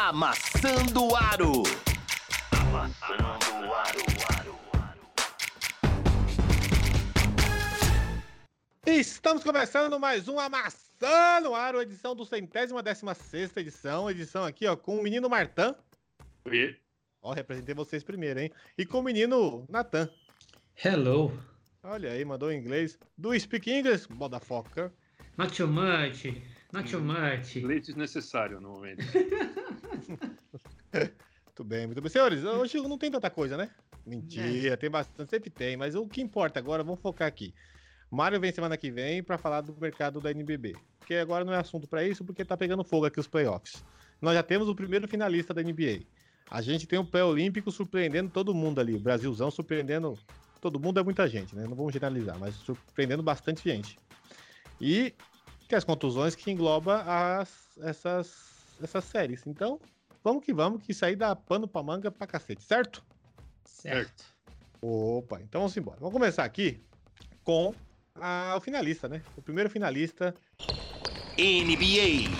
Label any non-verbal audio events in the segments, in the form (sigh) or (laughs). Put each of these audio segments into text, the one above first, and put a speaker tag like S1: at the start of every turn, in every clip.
S1: Amassando o Aro. Amassando o Aro.
S2: Estamos começando mais um Amassando o Aro, edição do centésima décima sexta edição. Edição aqui, ó, com o menino Martã.
S3: Oi.
S2: Ó, representei vocês primeiro, hein? E com o menino Natan.
S4: Hello.
S2: Olha aí, mandou em inglês. Do Speak English, motherfucker.
S4: Not too much. Not too much.
S3: Leite desnecessário no momento. (laughs)
S2: Muito bem, muito bem. Senhores, hoje não tem tanta coisa, né? Mentira, tem bastante, sempre tem, mas o que importa agora, vamos focar aqui. Mário vem semana que vem para falar do mercado da NBB. Porque agora não é assunto para isso, porque tá pegando fogo aqui os playoffs. Nós já temos o primeiro finalista da NBA. A gente tem o pé olímpico surpreendendo todo mundo ali. O Brasilzão surpreendendo. Todo mundo é muita gente, né? Não vamos generalizar, mas surpreendendo bastante gente. E que as contusões que engloba as, essas, essas séries. Então, vamos que vamos, que isso aí dá pano pra manga pra cacete, certo?
S4: Certo.
S2: Opa, então vamos embora. Vamos começar aqui com a- o finalista, né? O primeiro finalista.
S1: NBA.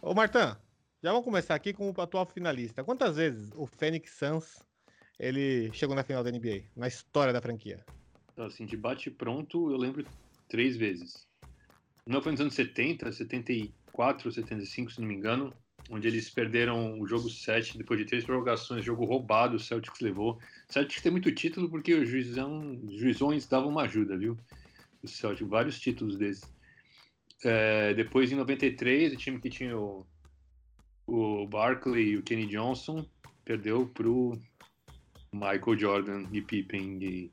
S2: Ô, Martã, já vamos começar aqui com o atual finalista. Quantas vezes o Phoenix Suns ele chegou na final da NBA, na história da franquia?
S3: Assim, de bate pronto, eu lembro três vezes. Uma foi nos anos 70, 74, 75, se não me engano, onde eles perderam o jogo 7 depois de três prorrogações, jogo roubado, o Celtics levou. O Celtics tem muito título porque os juizão, juizões davam uma ajuda, viu? O Celtics, vários títulos desses. É, depois, em 93, o time que tinha o, o Barkley e o Kenny Johnson perdeu pro Michael Jordan e Pippen e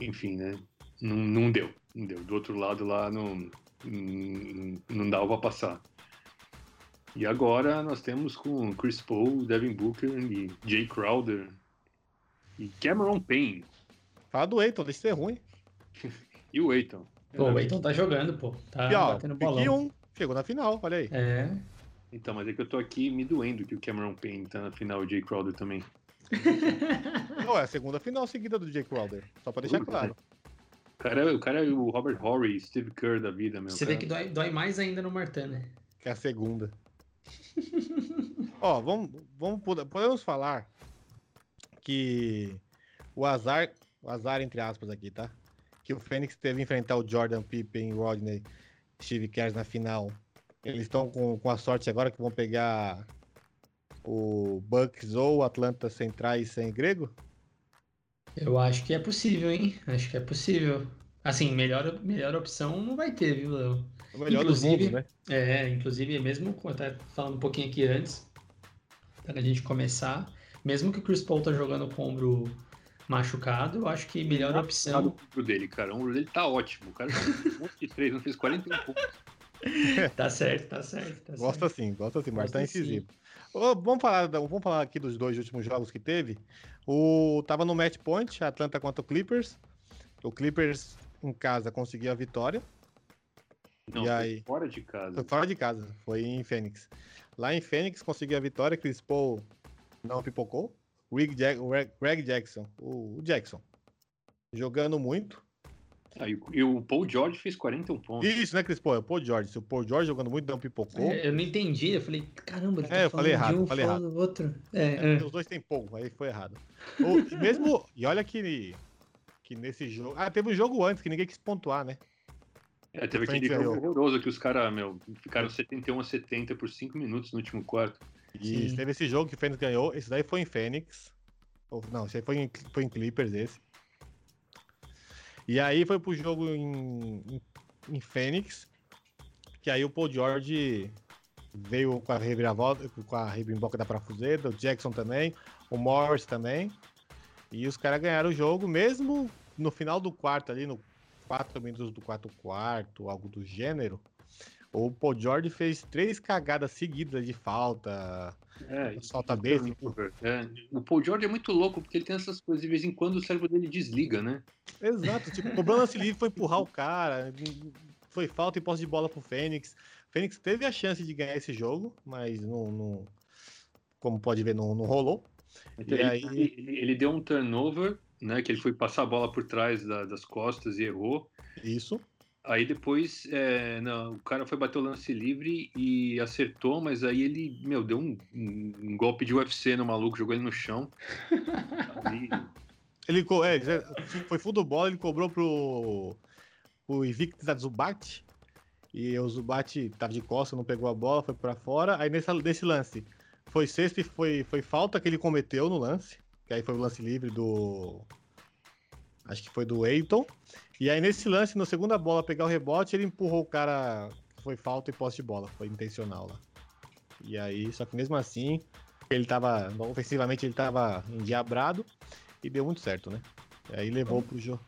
S3: enfim, né? Não, não deu, não deu. Do outro lado lá não, não, não dava pra passar. E agora nós temos com Chris Paul, Devin Booker e Jay Crowder e Cameron Payne
S2: Fala do Eiton, deixa de ser ruim. (laughs)
S3: e o Aiton.
S4: Pô, o Eiton tá jogando, pô. Tá
S2: e ó,
S4: batendo
S2: pique
S4: bolão.
S2: um, chegou na final, olha aí.
S4: É.
S3: Então, mas é que eu tô aqui me doendo que o Cameron Payne tá na final e o Jay Crowder também.
S2: Não, é a segunda final seguida do Jay Crowder, só pra deixar claro.
S3: O cara, o cara é o Robert Horry, Steve Kerr da vida, meu.
S4: Você
S3: cara.
S4: vê que dói, dói mais ainda no Martin, né?
S2: Que é a segunda. Ó, vamos, vamos pod- podemos falar que o azar, o azar entre aspas aqui, tá? Que o Fênix teve que enfrentar o Jordan Pippen, Rodney, Steve Kerr na final. Eles estão com, com a sorte agora que vão pegar o Bucks ou o Atlanta centrais sem grego?
S4: Eu acho que é possível, hein? Acho que é possível. Assim, melhor, melhor opção não vai ter, viu, Léo?
S2: O melhor dos
S4: Inclusive-
S2: mundos, né?
S4: É, inclusive, mesmo até falando um pouquinho aqui antes, para a gente começar, mesmo que o Chris Paul tá jogando com o ombro machucado, eu acho que melhor
S3: Nada
S4: opção.
S3: pro dele, cara. O dele tá ótimo. O cara jogou um monte de três, não fez 41 pontos. (laughs)
S4: Tá certo, tá certo, tá
S2: Gosta
S4: certo.
S2: sim, gosta sim, Marta é
S4: Gosta sim.
S2: Vamos, falar, vamos falar aqui dos dois últimos jogos que teve. O tava no match point, Atlanta contra o Clippers. O Clippers em casa conseguiu a vitória.
S3: Não,
S2: E
S3: foi
S2: aí?
S3: fora de casa.
S2: Foi fora de casa, foi em Phoenix. Lá em Phoenix conseguiu a vitória, Chris Paul não pipocou. Greg, Jack- Greg- Jackson, o Jackson, jogando muito.
S3: Ah, e o- e o Paul George fez 41 pontos.
S2: Isso, né, Chris Paul? É o Paul George. Se o Paul George jogando muito não pipocou,
S4: É, eu não entendi, eu falei, caramba, ele tá
S2: É, eu falei errado,
S4: um,
S2: falei
S4: falando do outro. É,
S2: É,
S4: é.
S2: Os dois têm pouco, aí foi errado. O- e mesmo. E olha que, que nesse jogo. Ah, teve um jogo antes que ninguém quis pontuar, né?
S3: É, teve aquele jogo horroroso que os caras, meu, ficaram 71 a 70 por 5 minutos no último quarto.
S2: E
S4: Sim.
S2: teve esse jogo que o Fênix ganhou. Esse daí foi em Fênix. Ou, não, esse aí foi em, foi em Clippers, esse. E aí foi pro jogo em, em, em Fênix. Que aí o Paul George veio com a reviravolta, com a rebimboca da parafuseta, o Jackson também, o Morris também. E os caras ganharam o jogo, mesmo no final do quarto ali, no 4 minutos do quarto quarto, algo do gênero. O Paul George fez três cagadas seguidas de falta,
S3: É,
S2: solta
S3: e-
S2: basic.
S3: é, o Paul George é muito louco porque ele tem essas coisas de vez em quando o cérebro dele desliga, né?
S2: Exato, tipo, cobrando lance livre foi empurrar o cara, foi falta e posse de bola pro Fênix. O Fênix teve a chance de ganhar esse jogo, mas não, não- como pode ver, não, não rolou.
S3: Então,
S2: E
S3: ele,
S2: aí-
S3: ele- ele deu um turnover, né? Que ele foi passar a bola por trás da- das costas e errou.
S2: Isso.
S3: Aí depois, é, não, o cara foi bater o lance livre e acertou, mas aí ele, meu, deu um, um- golpe de UFC no maluco, jogou ele no chão. Aí, (laughs)
S2: Ele é, foi full do bola, ele cobrou pro, pro Invictus da Zubat. E o Zubat tava de costa, não pegou a bola, foi pra fora. Aí nesse, nesse lance, foi sexta e foi, foi falta que ele cometeu no lance. Que aí foi o lance livre do. Acho que foi do Eiton. E aí nesse lance, na segunda bola, pegar o rebote, ele empurrou o cara. Foi falta e posse de bola. Foi intencional lá. E aí, só que mesmo assim, ele tava. Ofensivamente ele tava endiabrado. E deu muito certo, né? E aí levou pro jogo.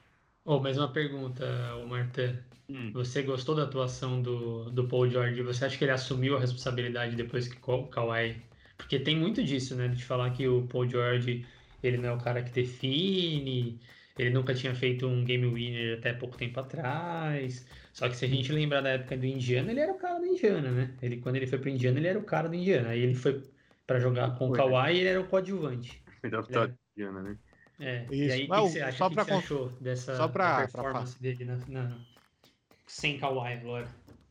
S4: Oh, mais uma pergunta, Martin.
S3: hum,
S4: Você gostou da atuação do, do Paul George? Você acha que ele assumiu a responsabilidade depois que o Kawhi... Porque tem muito disso, né? De falar que o Paul George, ele não é o cara que define, ele nunca tinha feito um game winner até pouco tempo atrás. Só que se a gente lembrar da época do Indiana, ele era o cara do Indiana, né? Ele, quando ele foi pro Indiana, ele era o cara do Indiana. Aí ele foi pra jogar com o
S3: né?
S4: Kawhi e ele era o coadjuvante.
S3: adaptado, Diana, né?
S4: É, e
S2: Isso.
S4: aí, o que, você acha?
S2: só
S4: O que,
S2: pra
S4: que você achou dessa
S2: só pra-
S4: da
S2: pra
S4: performance dele na, na- sem Kawhi agora?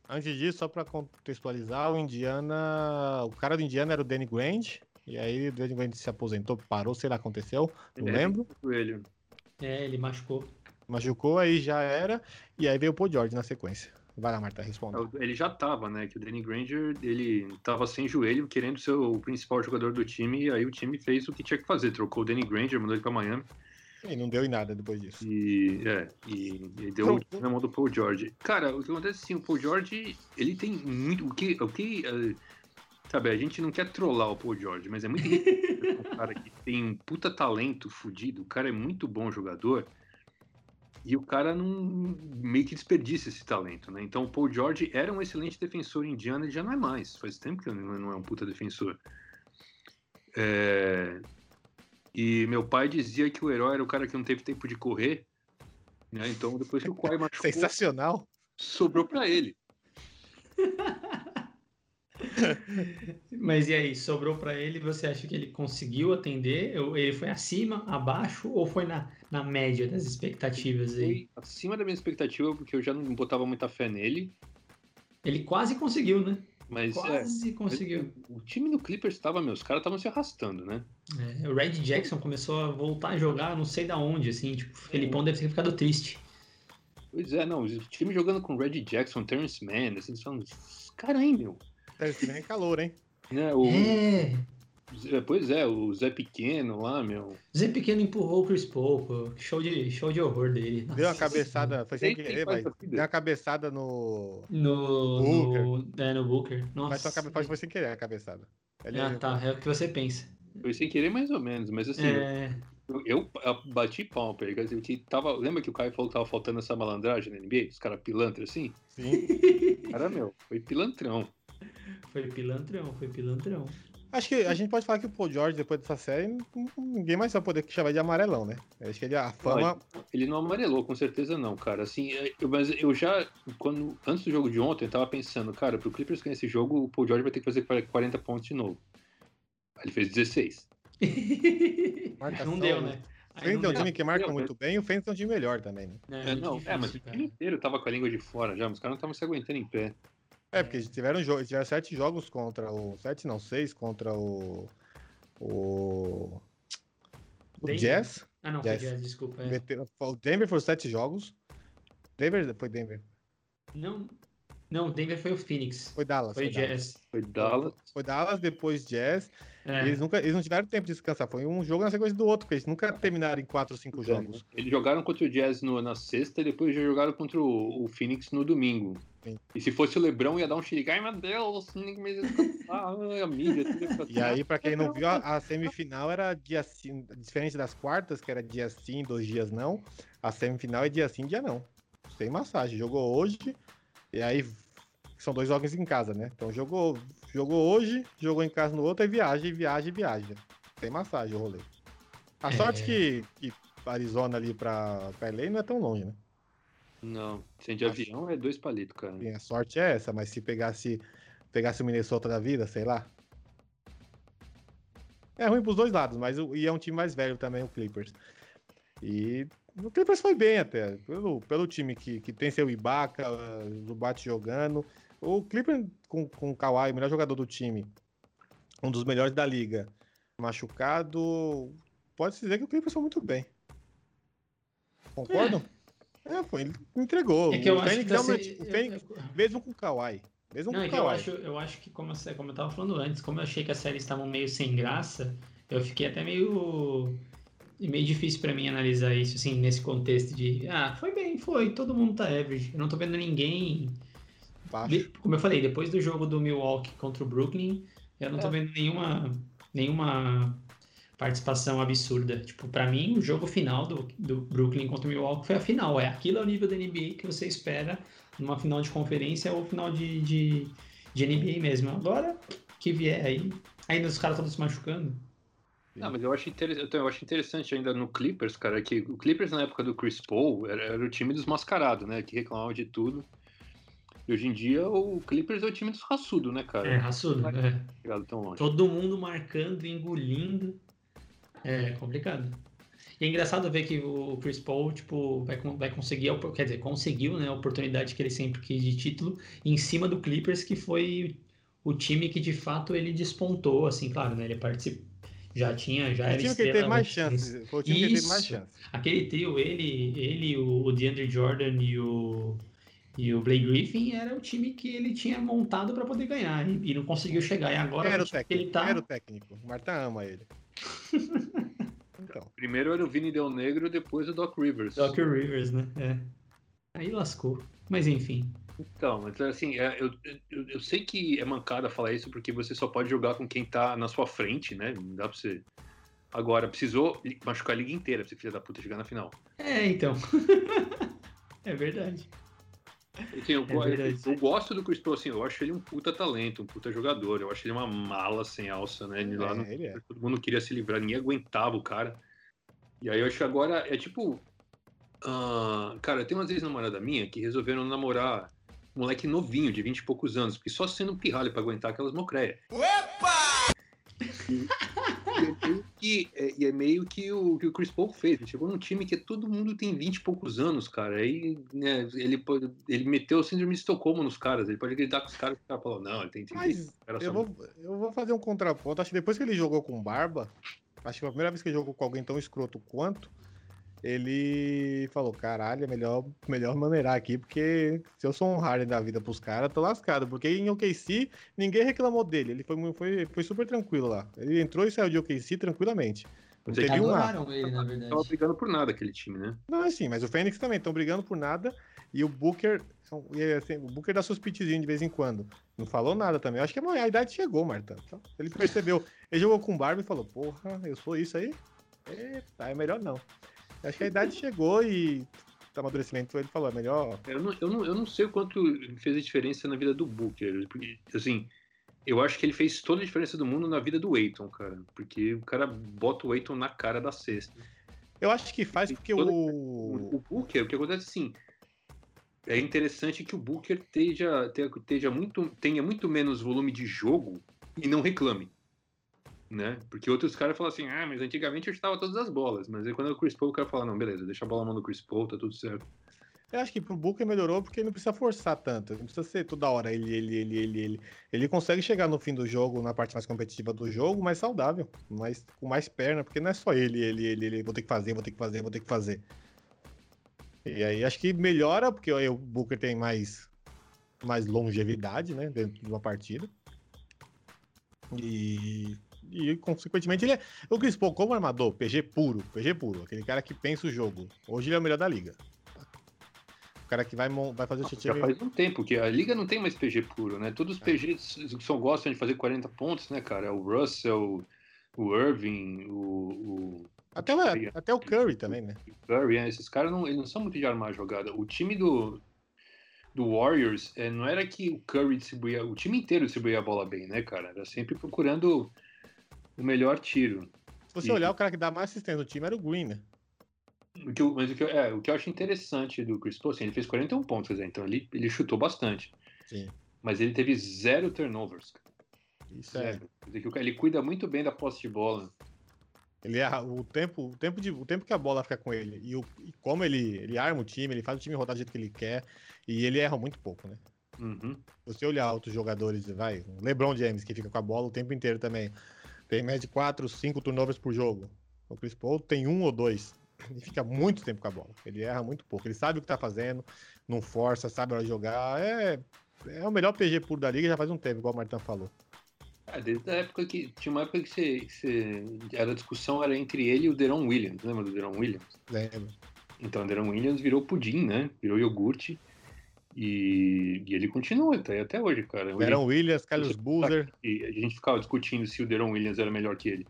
S2: Antes disso, só pra contextualizar, o Indiana. O cara do Indiana era o Danny Grand. E aí o Danny Grand se aposentou, parou, sei lá, aconteceu. Não
S3: Ele
S2: lembro.
S3: o joelho.
S4: É, ele machucou.
S2: Machucou, aí já era. E aí veio o Paul George na sequência. Vai lá, Marta, responda.
S3: Ele já tava, né? Que o Danny Granger, ele tava sem joelho, querendo ser o principal jogador do time, e aí o time fez o que tinha que fazer. Trocou o Danny Granger, mandou ele pra Miami,
S2: E não deu em nada depois disso.
S3: e, é, e, e deu
S2: Trocou.
S3: o time na mão do Paul George. Cara, o que acontece é assim, o Paul George, ele tem muito... O que... O que eh, sabe, a gente não quer trollar o Paul George, mas é muito (laughs) um cara que tem um puta talento fudido, o cara é muito bom jogador, e o cara não meio que desperdiça esse talento, né? Então o Paul George era um excelente defensor indiano e já não é mais. Faz tempo que ele não não é um puta defensor. É, E meu pai dizia que o herói era o cara que não teve tempo de correr. Né? Então depois que o Kawhi (laughs) machucou,
S2: Sensacional.
S3: sobrou pra ele. (laughs) (laughs)
S4: Mas e aí, sobrou pra ele? Você acha que ele conseguiu atender? Ele foi acima, abaixo ou foi na, na média das expectativas aí?
S3: Foi acima da minha expectativa, porque eu já não botava muita fé nele.
S4: Ele quase conseguiu, né?
S3: Mas é,
S4: Quase conseguiu.
S3: o time do Clippers estava, meus caras estavam se arrastando, né?
S4: É, o Red Jackson começou a voltar a jogar, não sei da onde, assim, tipo, o Felipão deve ter ficado triste.
S3: Pois é, não, o time jogando com Reggie Jackson, Terrence Mann, assim, eles falam, caralho, meu.
S2: Deve ser bem calor, hein?
S3: Né, o,
S4: É,
S3: É, Pois é, o Zé Pequeno lá, meu.
S4: Zé Pequeno empurrou o Chris Paul, pô. Show de, show de horror dele.
S2: Deu uma
S4: Nossa
S2: cabeçada, foi sem querer, mas deu uma cabeçada no.
S4: No, no, é, no Booker. Nossa.
S2: Mas só cabe- foi sem querer a cabeçada. Ele-
S4: Ah, tá. É o que você pensa.
S3: Foi sem querer mais ou menos, mas assim,
S4: É,
S3: eu, eu bati palma pra ele. quer dizer, que tava, lembra que o Caio falou que tava faltando essa malandragem na NBA? Os caras pilantra assim?
S2: Sim.
S3: Cara, meu, foi pilantrão.
S4: Foi pilantrão, foi pilantrão.
S2: Acho que a gente pode falar que o Paul George, depois dessa série, ninguém mais vai poder chamar de amarelão, né? Eu acho que ele, a fama.
S3: Ele não amarelou, com certeza não, cara. Assim, é, eu, mas eu já, quando, antes do jogo de ontem, eu tava pensando, cara, pro Clippers ganhar esse jogo, o Paul George vai ter que fazer 40 pontos de novo. Aí ele fez 16.
S2: Marcação,
S4: não deu, né?
S2: O
S4: Aí
S2: Fênix é
S4: não
S2: um time que marca
S3: Deu,
S2: muito bem, o Fênix é um time melhor também, né?
S4: É,
S3: É, não, é, mas o time inteiro tava com a língua de fora já, mas os caras não estavam se aguentando em pé.
S2: É, porque eles tiveram, eles tiveram sete jogos contra o. Sete não, seis contra o. O. O
S4: Denver.
S2: Jazz.
S4: Ah, não, foi
S2: Jazz.
S4: Jazz, desculpa. é.
S2: O Denver foram sete jogos. Denver foi Denver.
S4: Não, não, Denver foi o Phoenix.
S2: Foi Dallas.
S4: Foi
S2: Dallas.
S4: Jazz.
S3: Foi Dallas.
S2: Foi Dallas, depois Jazz.
S4: É.
S2: Eles, nunca, eles não tiveram tempo de descansar. Foi um jogo na sequência do outro, porque eles nunca terminaram em quatro ou cinco jogos.
S3: Eles jogaram contra o Jazz no- na sexta e depois já jogaram contra o, o Phoenix no domingo.
S2: Sim.
S3: E se fosse o Lebron, ia dar um xerique. Ai, meu Deus, ninguém mais ia descansar. Ai, a mídia, tudo
S2: E aí, pra quem não viu, a, a semifinal era dia sim, diferente das quartas, que era dia sim, dois dias não. A semifinal é dia sim, dia não. Sem massagem. Jogou hoje, e aí são dois jogos em casa, né? Então jogou, jogou hoje, jogou em casa no outro, aí viagem, viagem, viagem. Sem massagem o rolê. A
S4: É.
S2: sorte que, que Arizona ali pra, pra LA não é tão longe, né?
S3: Não, sem de avião é dois palitos, cara.
S2: Sim, a sorte é essa, mas se pegasse, pegasse o Minnesota da vida, sei lá. É ruim pros dois lados, mas e é um time mais velho também, o Clippers. E o Clippers foi bem até. Pelo, pelo time que, que tem seu Ibaka, o Bate jogando. O Clippers com, com o Kawhi, o melhor jogador do time, um dos melhores da liga, machucado. Pode-se dizer que o Clippers foi muito bem. Concordam? É, foi, ele entregou.
S4: É que eu
S2: o
S4: acho
S2: Fênix
S4: que tá
S2: realmente-
S4: se-
S2: o Fênix, mesmo com o Kawhi. Mesmo
S4: Não,
S2: com
S4: é
S2: o
S4: que eu
S2: Kawhi.
S4: acho, eu acho que, como, como eu tava falando antes, como eu achei que as séries estavam meio sem graça, eu fiquei até meio. Meio difícil pra mim analisar isso, assim, nesse contexto de. Ah, foi bem, foi, todo mundo tá average. Eu não tô vendo ninguém. De- como eu falei, depois do jogo do Milwaukee contra o Brooklyn, eu não tô
S2: É.
S4: vendo nenhuma. nenhuma participação absurda. Tipo, pra mim, o jogo final do, do Brooklyn contra o Milwaukee foi a final. É aquilo é o nível da NBA que você espera numa final de conferência ou final de, de, de NBA mesmo. Agora, que vier aí. Ainda os caras todos se machucando.
S3: Ah, mas eu acho, interessante, eu acho interessante ainda no Clippers, cara, que o Clippers na época do Chris Paul era, era o time dos mascarados, né? Que reclamava de tudo. E hoje em dia o Clippers é o time dos raçudos, né, cara?
S4: É, raçudo. É.
S3: Chegado tão longe.
S4: Todo mundo marcando, engolindo. É complicado. E é engraçado ver que o Chris Paul, tipo, vai, vai conseguir, quer dizer, conseguiu, né, a oportunidade que ele sempre quis de título em cima do Clippers, que foi o time que de fato ele despontou, assim, claro, né, ele participou, já tinha, já
S2: O
S4: era
S2: time que ele teve mais chances. Foi o time que ele teve mais
S4: Isso.
S2: chances.
S4: Aquele trio, ele, ele o, o DeAndre Jordan e o, e o Blake Griffin, era o time que ele tinha montado para poder ganhar e, e não conseguiu chegar. E agora
S2: era
S4: o que
S2: técnico?
S4: ele tá...
S2: Era o técnico? O Marta ama ele. (laughs) Então.
S3: Primeiro era o Vini Del Negro, depois o Doc Rivers.
S4: Doc Rivers, né? É. Aí lascou. Mas enfim.
S3: Então, mas assim, é, eu, eu, eu sei que é mancada falar isso porque você só pode jogar com quem tá na sua frente, né? Não dá pra você. Agora, precisou machucar a liga inteira pra você filha da puta chegar na final.
S4: É, então. (laughs) é verdade.
S3: Assim, eu,
S4: É verdade.
S3: eu gosto do Chris Paul, assim, eu acho ele um puta talento, um puta jogador. Eu acho ele uma mala sem alça, né? Ele lá
S2: É,
S3: no-
S2: ele é.
S3: Todo mundo queria se livrar, ninguém aguentava o cara. E aí eu acho que agora é tipo. ah, cara, tem umas ex-namorada minha que resolveram namorar moleque novinho, de 20 e poucos anos, porque só sendo um pirralho pra aguentar aquelas mocreias. E, e é meio que, é, e é meio que o que o Chris Paul fez. Ele chegou num time que todo mundo tem 20 e poucos anos, cara. Aí né, ele, pode- ele meteu o síndrome de Estocolmo nos caras. Ele pode gritar com os caras e o cara falou: Não, ele tem 30
S2: Mas
S3: cara
S2: eu
S3: só-
S2: vou, eu vou fazer um contraponto. Acho que depois que ele jogou com barba, acho que foi a primeira vez que ele jogou com alguém tão escroto quanto, ele falou: caralho, é melhor, melhor maneirar aqui, porque se eu sou um Harden da vida pros caras, tô lascado. Porque em OKC, ninguém reclamou dele. Ele foi, foi, foi super tranquilo lá. Ele entrou e saiu de OKC tranquilamente. Não
S3: é
S2: teve um A.
S4: Adoraram ele, na verdade.
S3: tava brigando por nada aquele time, né?
S2: Não, assim, mas o Fênix também estão brigando por nada. E o Booker, e, assim, o Booker dá seus pitezinhos de vez em quando. Não falou nada também. Eu acho que a idade chegou, Marta. Então, ele percebeu. Ele jogou com barba e falou: Porra, eu sou isso aí? Eita, é melhor não. Acho que a idade chegou e o amadurecimento ele falou: É melhor.
S3: Eu não, eu, não, eu não sei o quanto fez a diferença na vida do Booker. Porque, assim, eu acho que ele fez toda a diferença do mundo na vida do Aiton, cara. Porque o cara bota o Aiton na cara da cesta.
S2: Eu acho que faz porque
S3: Toda-
S2: o.
S3: O, Booker, o que acontece assim. É interessante que o Booker esteja, tenha, muito, tenha muito menos volume de jogo e não reclame. Né? Porque outros caras falam assim, ah, mas antigamente eu estava todas as bolas. Mas aí quando é o Chris Paul, o cara fala, não, beleza, deixa a bola na mão do Chris Paul, tá tudo certo.
S2: Eu acho que pro Booker melhorou porque ele não precisa forçar tanto. Não precisa ser toda hora ele, ele, ele, ele, ele. Ele consegue chegar no fim do jogo, na parte mais competitiva do jogo, mais saudável, mais, com mais perna, porque não é só ele, ele, ele, ele. Vou ter que fazer, vou ter que fazer, vou ter que fazer. E aí acho que melhora, porque aí o Booker tem mais, mais longevidade, né? Dentro de uma partida. E. E, consequentemente, ele é. O Chris Paul, como armador, PG puro, PG puro, aquele cara que pensa o jogo. Hoje ele é o melhor da liga. O cara que vai, vai fazer o
S3: Já faz um tempo que a liga não tem mais PG puro, né? Todos os PGs só gostam de fazer 40 pontos, né, cara? O Russell, o Irving, o, o
S2: Até, o- até o Curry também, né?
S3: Curry, né? esses caras não, eles não são muito de armar a jogada. O time do, do Warriors é, não era que o Curry distribuía, o time inteiro distribuía a bola bem, né, cara? Era sempre procurando o melhor tiro.
S2: Se você
S3: E-
S2: olhar, o cara que dá mais assistência no time era o Green, né?
S3: O que eu, mas o que, é, o que eu acho interessante do Chris Paul, assim, ele fez 41 pontos, dizer, então ele, ele chutou bastante.
S2: Sim.
S3: Mas ele teve zero turnovers.
S2: Isso é.
S3: Zero. Quer dizer, ele cuida muito bem da posse de bola.
S2: Ele erra o tempo, o tempo, de, o tempo que a bola fica com ele e, o, e como ele, ele arma o time, ele faz o time rodar do jeito que ele quer e ele erra muito pouco, né?
S3: Uhum.
S2: Se você olhar outros jogadores, vai, o LeBron James, que fica com a bola o tempo inteiro também, tem média de 4, 5 turnovers por jogo. O Chris Paul tem um ou dois. Ele fica muito tempo com a bola. Ele erra muito pouco. Ele sabe o que tá fazendo, não força, sabe jogar. É, é o melhor PG puro da liga já faz um tempo, igual o Martin falou.
S3: É, desde a época que. Tinha uma época que você, você. Era a discussão era entre ele e o Deron Williams. Lembra do Deron Williams?
S2: Lembra?
S3: Então, o Deron Williams virou pudim, né? Virou iogurte. E, e ele continua até, até hoje, cara.
S2: Deron Williams, Carlos Boozer,
S3: E a gente ficava discutindo se o Deron Williams era melhor que ele.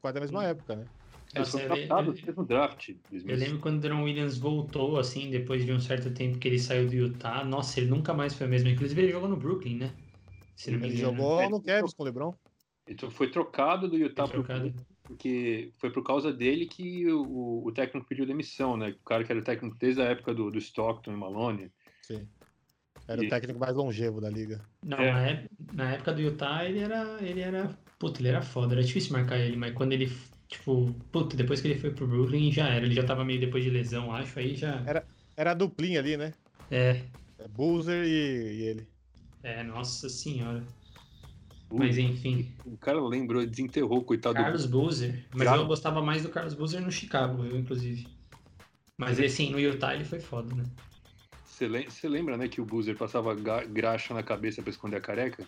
S2: quase da mesma época, né?
S3: Eles
S4: Nossa, eu,
S3: draftados
S4: eu-
S3: no mesmo draft.
S4: eu
S3: 2005.
S4: lembro quando o Deron Williams voltou, assim, depois de um certo tempo que ele saiu do Utah. Nossa, ele nunca mais foi o mesmo. Inclusive, ele jogou no Brooklyn, né? Se
S2: Ele jogou
S3: É,
S2: no Cavs com o LeBron.
S3: Então, foi trocado do Utah
S4: Foi
S3: pro
S4: trocado.
S3: Porque foi por causa dele que o, o técnico pediu demissão, né? O cara que era o técnico desde a época do, do Stockton e Malone.
S2: Sim. Era
S3: E-
S2: o técnico mais longevo da liga.
S4: Não,
S3: É.
S4: na, ép- na época do Utah, ele era, ele era. Puta, ele era foda, era difícil marcar ele, mas quando ele. Tipo, puta, depois que ele foi pro Brooklyn, já era. Ele já tava meio depois de lesão, acho, aí já.
S2: Era a duplinha ali, né?
S4: É,
S2: É Boozer e, e ele.
S4: é, nossa senhora. Mas enfim,
S3: O cara lembrou, desenterrou, coitado
S4: Carlos Boozer. Mas eu gostava mais do Carlos Boozer no Chicago, eu, inclusive. Mas assim, no Utah ele foi foda, né?
S3: Você lem- você lembra, né, que o Boozer passava graxa na cabeça pra esconder a careca?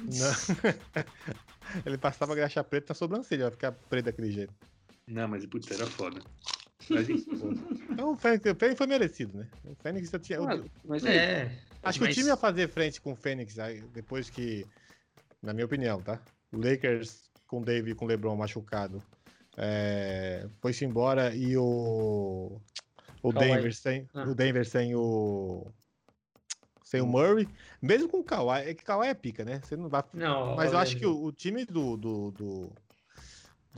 S2: Não. (laughs) ele passava graxa preta na sobrancelha, vai ficar preto daquele jeito.
S3: Não, mas puta, era foda. Mas, enfim,
S2: Então o Fênix, o Fênix foi merecido, né? O Fênix já tinha.
S3: ah, mas é,
S4: É.
S2: acho
S4: mas-
S2: que o time ia fazer frente com o Fênix depois que, na minha opinião, tá? O Lakers com o Dave e com o LeBron machucado é, foi-se embora e o. O
S4: Kawhi.
S2: Denver sem,
S4: Ah.
S2: o Denver sem o. Sem o Murray, mesmo com o Kawhi, é que Kawhi é pica, né? Você não vai.
S4: Não,
S2: Mas eu acho que o, o time do, do, do,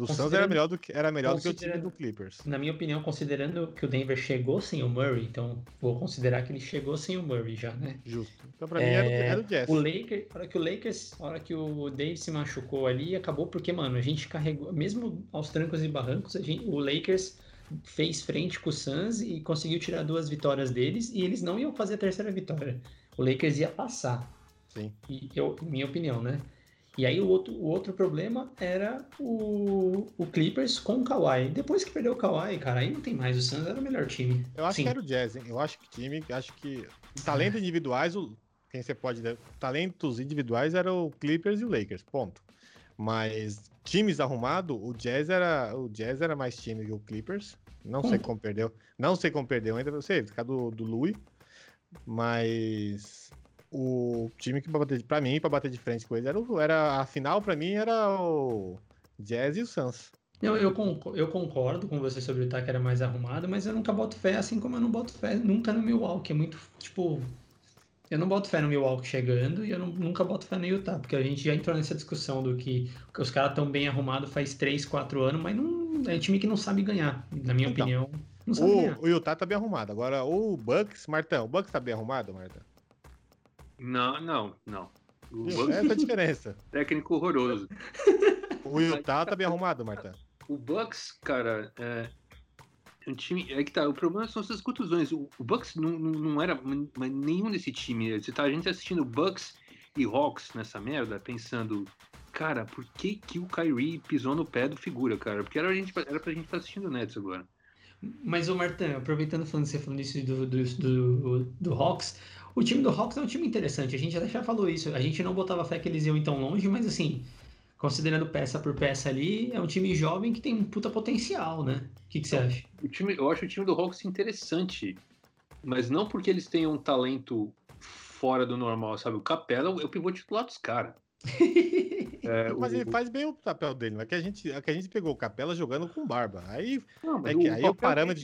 S2: do Suns era melhor do que, era melhor do que o time do Clippers.
S4: Na minha opinião, considerando que o Denver chegou sem o Murray, então vou considerar que ele chegou sem o Murray já, né?
S2: Justo. Então, pra mim, era, o-
S4: É,
S2: era o Jazz.
S4: O Lakers, hora que o Lakers, hora que o Dave se machucou ali, acabou porque, mano, a gente carregou, mesmo aos trancos e barrancos, gente, o Lakers fez frente com o Suns e conseguiu tirar duas vitórias deles e eles não iam fazer a terceira vitória. O Lakers ia passar,
S2: Sim.
S4: e eu, minha opinião, né? E aí o outro, o outro problema era o, o Clippers com o Kawhi. Depois que perdeu o Kawhi, cara, aí não tem mais. O Suns era o melhor time.
S2: Eu acho
S4: Sim.
S2: que era o Jazz, hein? Eu acho que time, acho que talentos individuais, o, quem você pode, talentos individuais era o Clippers e o Lakers, ponto. Mas times arrumado, o Jazz era, o Jazz era mais time que o Clippers. Não sei
S4: Ponto.
S2: como perdeu, não sei como perdeu ainda, não sei, ficar do do Louis, mas o time que pra bater, para mim, para bater de frente com eles era, o- era a final para mim era o Jazz e o Suns.
S4: Eu, eu, eu concordo com você sobre o Utah que era mais arrumado, mas eu nunca boto fé, assim como eu não boto fé nunca no Milwaukee. É muito, tipo... Eu não boto fé no Milwaukee chegando e eu não- nunca boto fé no Utah, porque a gente já entrou nessa discussão do que, os caras estão bem arrumados faz 3, 4 anos, mas não, é um time que não sabe ganhar. Na minha
S2: Então,
S4: opinião, não sabe ganhar.
S2: O, o Utah tá bem arrumado. Agora, o Bucks, Martão, o Bucks tá bem arrumado, Martão?
S3: Não, não, não. O
S2: Essa é a diferença.
S3: é (laughs) técnico horroroso.
S2: O Utah tá bem arrumado, Martão.
S3: O Bucks, cara, é um time. É que tá. O problema são essas contusões. O, o Bucks não, não, não era mas nenhum desse time. Você tá, a gente tá assistindo Bucks e Hawks nessa merda, pensando, cara, por que, que o Kyrie pisou no pé do figura, cara? Porque era, a gente, era pra gente estar assistindo o Nets agora.
S4: Mas, ô Martin, aproveitando falando, você falando isso do, do, do, do Hawks, o time do Hawks é um time interessante. A gente até já falou isso. A gente não botava fé que eles iam ir tão longe, mas assim, considerando peça por peça ali, é um time jovem que tem um puta potencial, né? O que, que você acha?
S3: O time, eu acho o time do Hawks interessante, mas não porque eles tenham um talento fora do normal, sabe? O Capela é o pivô titular dos caras. (laughs) É,
S2: Mas
S3: o-
S2: ele faz bem o papel dele. Mas é que a gente, é que a gente pegou o Capela jogando com barba. Aí,
S3: Não,
S2: É que aí o
S3: Capela,
S2: parâmetro-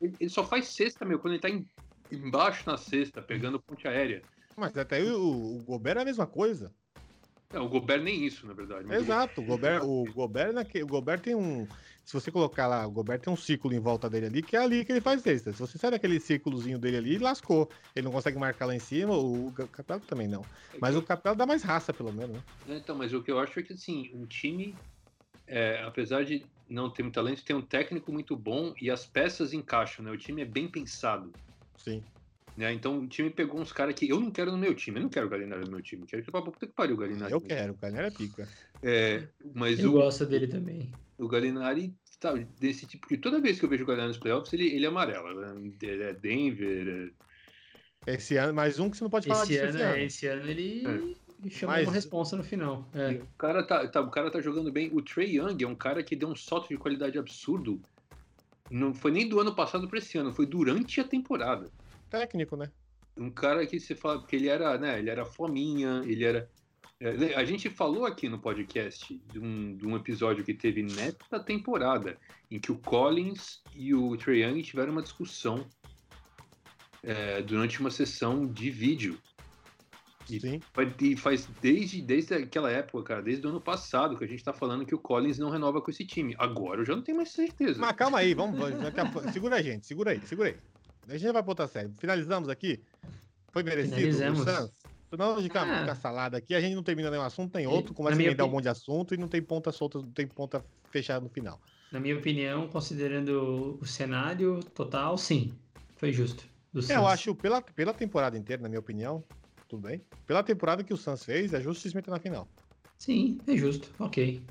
S3: Ele, ele só faz cesta, meu, quando ele tá em- embaixo na cesta, pegando ponte aérea.
S2: mas até o, o Gobert é a mesma coisa.
S3: É, o Gobert nem isso, na verdade. o-
S2: Exato. O Gobert, o Gobert, naque- o Gobert tem um. Se você colocar lá, o Gobert tem um círculo em volta dele ali, que é ali que ele faz cesta. Se você sai daquele círculozinho dele ali, lascou. Ele não consegue marcar lá em cima, o Capela também não. Mas o Capela dá mais raça, pelo menos, né?
S3: Então, mas o que eu acho é que, assim, um time é, apesar de não ter muito talento, tem um técnico muito bom e as peças encaixam, né? O time é bem pensado.
S2: Sim.
S3: Né? Então o time pegou uns caras que eu não quero no meu time. Eu não quero o Galinari no meu time. Quero que puta que pariu o Galinari.
S2: Eu quero, o Galinari é pica.
S3: É, mas
S4: Eu
S3: o,
S4: gosto dele também.
S3: o Galinari tá desse tipo. Porque toda vez que eu vejo o Galinari nos playoffs, ele, ele é amarelo. Né? Ele é Denver. é-
S2: Esse ano, mais um que você não pode falar
S4: Esse
S2: disso
S4: ano,
S2: esse
S4: é,
S2: ano.
S4: esse ano ele
S3: É.
S4: chamou
S2: Mas-
S4: uma responsa no final. É.
S3: O cara tá, tá- o cara tá jogando bem. O Trey Young é um cara que deu um salto de qualidade absurdo. Não foi nem do ano passado para esse ano, foi durante a temporada.
S2: Técnico, né?
S3: Um cara que você fala, porque ele era, né, ele era fominha, ele era. é, A gente falou aqui no podcast de um, de um episódio que teve nesta temporada, em que o Collins e o Trey Young tiveram uma discussão é, durante uma sessão de vídeo. E
S2: Sim.
S3: Faz- E faz desde, desde aquela época, cara, desde o ano passado, que a gente tá falando que o Collins não renova com esse time. Agora eu já não tenho mais certeza.
S2: Mas calma aí, vamos. vamos, daqui a segura a gente, segura aí, segura aí. A gente vai pra outra série. Finalizamos aqui? Foi merecido? Senão a gente fica,
S4: Ah.
S2: fica salada aqui, a gente não termina nenhum assunto, tem outro, começa a emendar um
S4: opini-
S2: monte de assunto e não tem ponta solta, não tem ponta fechada no final.
S4: Na minha opinião, considerando o cenário total, sim. Foi justo.
S2: É, eu acho, pela, pela temporada inteira, na minha opinião, tudo bem. Pela temporada que o Suns fez, é justo se meter na final.
S4: Sim, é justo. Ok.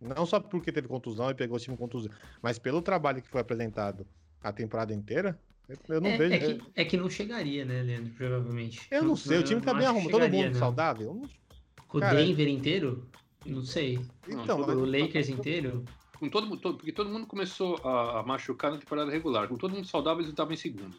S2: Não só porque teve contusão e pegou o time contusão, mas pelo trabalho que foi apresentado a temporada inteira, eu- não
S4: é,
S2: vejo.
S4: é que, é que não chegaria, né, Leandro? Provavelmente.
S2: Eu não sei, o time tá bem arrumado, todo mundo
S4: não.
S2: saudável. não-
S4: o
S2: Cara,
S4: Denver inteiro? Não sei.
S2: Então,
S4: O
S2: mas-
S4: Lakers inteiro?
S3: Com todo, mundo- todo- porque todo mundo começou a, a machucar na temporada regular. Com todo mundo saudável, eles estavam em segundo.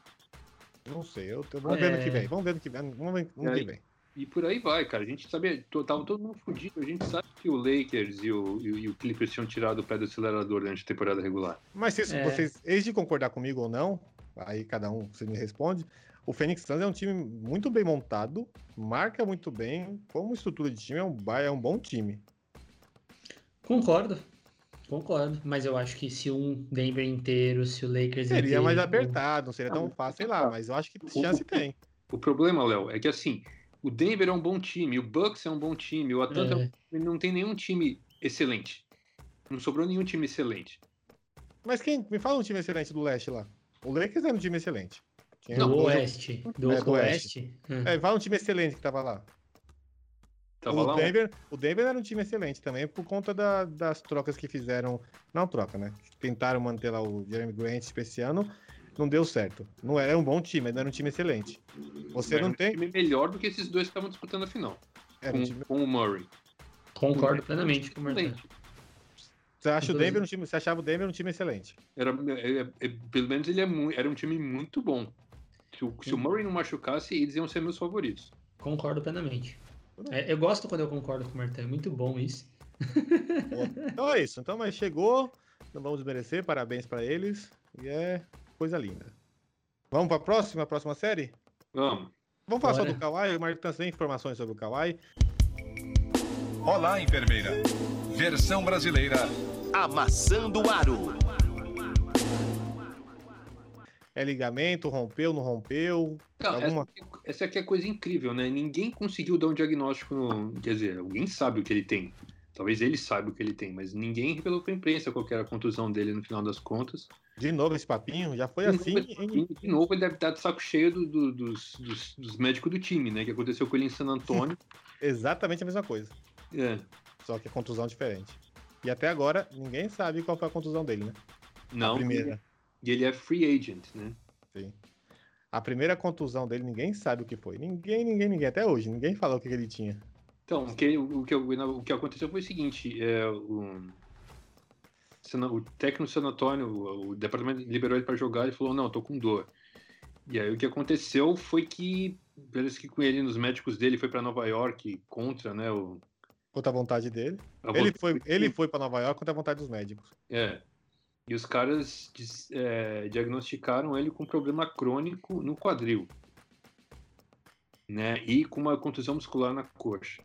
S2: Não sei, eu, eu- vamos ver no que
S4: É.
S2: vem, vamos ver no que vem, vamos ver no
S3: E
S2: que
S3: aí?
S2: vem.
S3: E por aí vai, cara. A gente sabia, tava todo mundo fudido. A gente sabe que o Lakers e o, e o- e o Clippers tinham tirado o pé do acelerador durante a temporada regular.
S2: Mas se
S4: É.
S2: vocês, eis de concordar comigo ou não, aí cada um você me responde. O Phoenix Suns é um time muito bem montado, marca muito bem, como estrutura de time é um, é um bom time.
S4: Concordo. Concordo. Mas eu acho que se um Denver inteiro, se o Lakers
S2: Seria
S4: inteiro.
S2: mais apertado, não seria tão
S3: Ah,
S2: fácil, sei lá, mas eu acho que
S3: o-
S2: chance tem.
S3: O problema, Léo, é que assim, o Denver é um bom time, o Bucks é um bom time, o Atlanta é um
S4: É,
S3: time, não tem nenhum time excelente. Não sobrou nenhum time excelente.
S2: Mas quem me fala um time excelente do leste lá? O Lakers era um time excelente. Tinha
S4: do Oeste. Do,
S2: É, do
S4: Oeste. É.
S2: É, fala um time excelente que tava lá.
S3: Tava
S2: o,
S3: lá um-
S2: Denver, o Denver era um time excelente também por conta da- das trocas que fizeram. Não troca, né? Tentaram manter lá o Jeremy Grant esse ano. Não deu certo. Não era um bom time, mas era um time excelente. Você
S3: era
S2: não
S3: um
S2: tem.
S3: time melhor do que esses dois que estavam disputando a final.
S2: Era um
S3: Com,
S2: time-
S3: com o Murray.
S4: Concordo plenamente com o.
S3: Excelente.
S2: Você acha o Denver um time. Você achava o Denver um time excelente.
S3: Era, é- é- é- pelo menos ele é mu- era um time muito bom. Se o, se o Murray não machucasse, eles iam ser meus favoritos.
S4: Concordo plenamente.
S2: Tudo
S4: É, eu gosto quando eu concordo com o Martin. É muito bom isso. (laughs)
S2: Então é isso. Então, mas chegou. Não vamos desmerecer. Parabéns pra eles. E é coisa linda. Vamos pra próxima, próxima série?
S3: Vamos.
S2: Vamos falar só
S4: Bora.
S2: do Kawhi. O Marcos tem informações sobre o Kawhi.
S5: Olá, enfermeira. Versão brasileira.
S1: Amassando o aro.
S2: É ligamento, rompeu, não rompeu.
S3: Não,
S2: Alguma-
S3: essa, aqui- essa aqui é a coisa incrível, né? Ninguém conseguiu dar um diagnóstico. no- Quer dizer, alguém sabe o que ele tem. Talvez ele saiba o que ele tem, mas ninguém revelou pra imprensa qual era a contusão dele no final das contas.
S2: De novo esse papinho, já foi
S3: De
S2: assim.
S3: novo, de novo, ele deve estar de saco cheio do- do- dos, dos- dos médicos do time, né? Que aconteceu com ele em San Antônio. (laughs)
S2: Exatamente a mesma coisa.
S3: É.
S2: Só que é contusão diferente. E até agora, ninguém sabe qual foi a contusão dele, né?
S3: Não,
S2: a primeira.
S3: E ele é free agent, né?
S2: Sim. A primeira contusão dele, ninguém sabe o que foi. Ninguém, ninguém, ninguém. Até hoje, ninguém falou o que que ele tinha.
S3: Então, o que, o, que, o que aconteceu foi o seguinte: é, o, o técnico do San Antônio, o, o departamento liberou ele para jogar e falou: Não, tô com dor. E aí o que aconteceu foi que, parece que com ele, nos médicos dele, foi para Nova York contra, né? O,
S2: Contra a vontade dele.
S3: a
S2: Ele
S3: vontade
S2: foi,
S3: do
S2: ele foi pra Nova York contra a vontade dos médicos.
S3: É. E os caras é, diagnosticaram ele com problema crônico no quadril. Né? E com uma contusão muscular na coxa.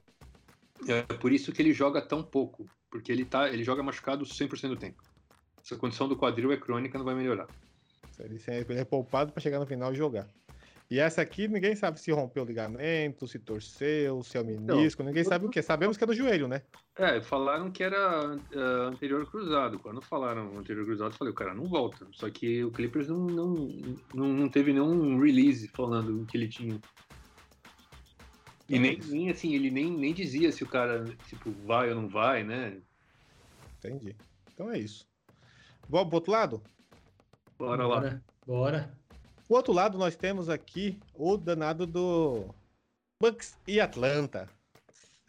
S3: É por isso que ele joga tão pouco. Porque ele, tá, ele joga machucado 100% do tempo. Essa condição do quadril é crônica, não vai melhorar.
S2: Ele, é poupado pra chegar no final e jogar. E essa aqui, ninguém sabe se rompeu o ligamento, se torceu, se é o menisco, ninguém sabe o que. Sabemos que é do joelho, né?
S3: É, falaram que era ah, anterior cruzado. Quando falaram anterior cruzado, eu falei, o cara não volta. Só que o Clippers não, não, não, não teve nenhum release falando que ele tinha. E nem, nem assim, ele nem, nem dizia se o cara, tipo, vai ou não vai, né?
S2: Entendi. Então é isso. Vamos pro outro lado?
S3: Bora lá.
S4: Bora.
S2: O outro lado, nós temos aqui o danado do Bucks e Atlanta.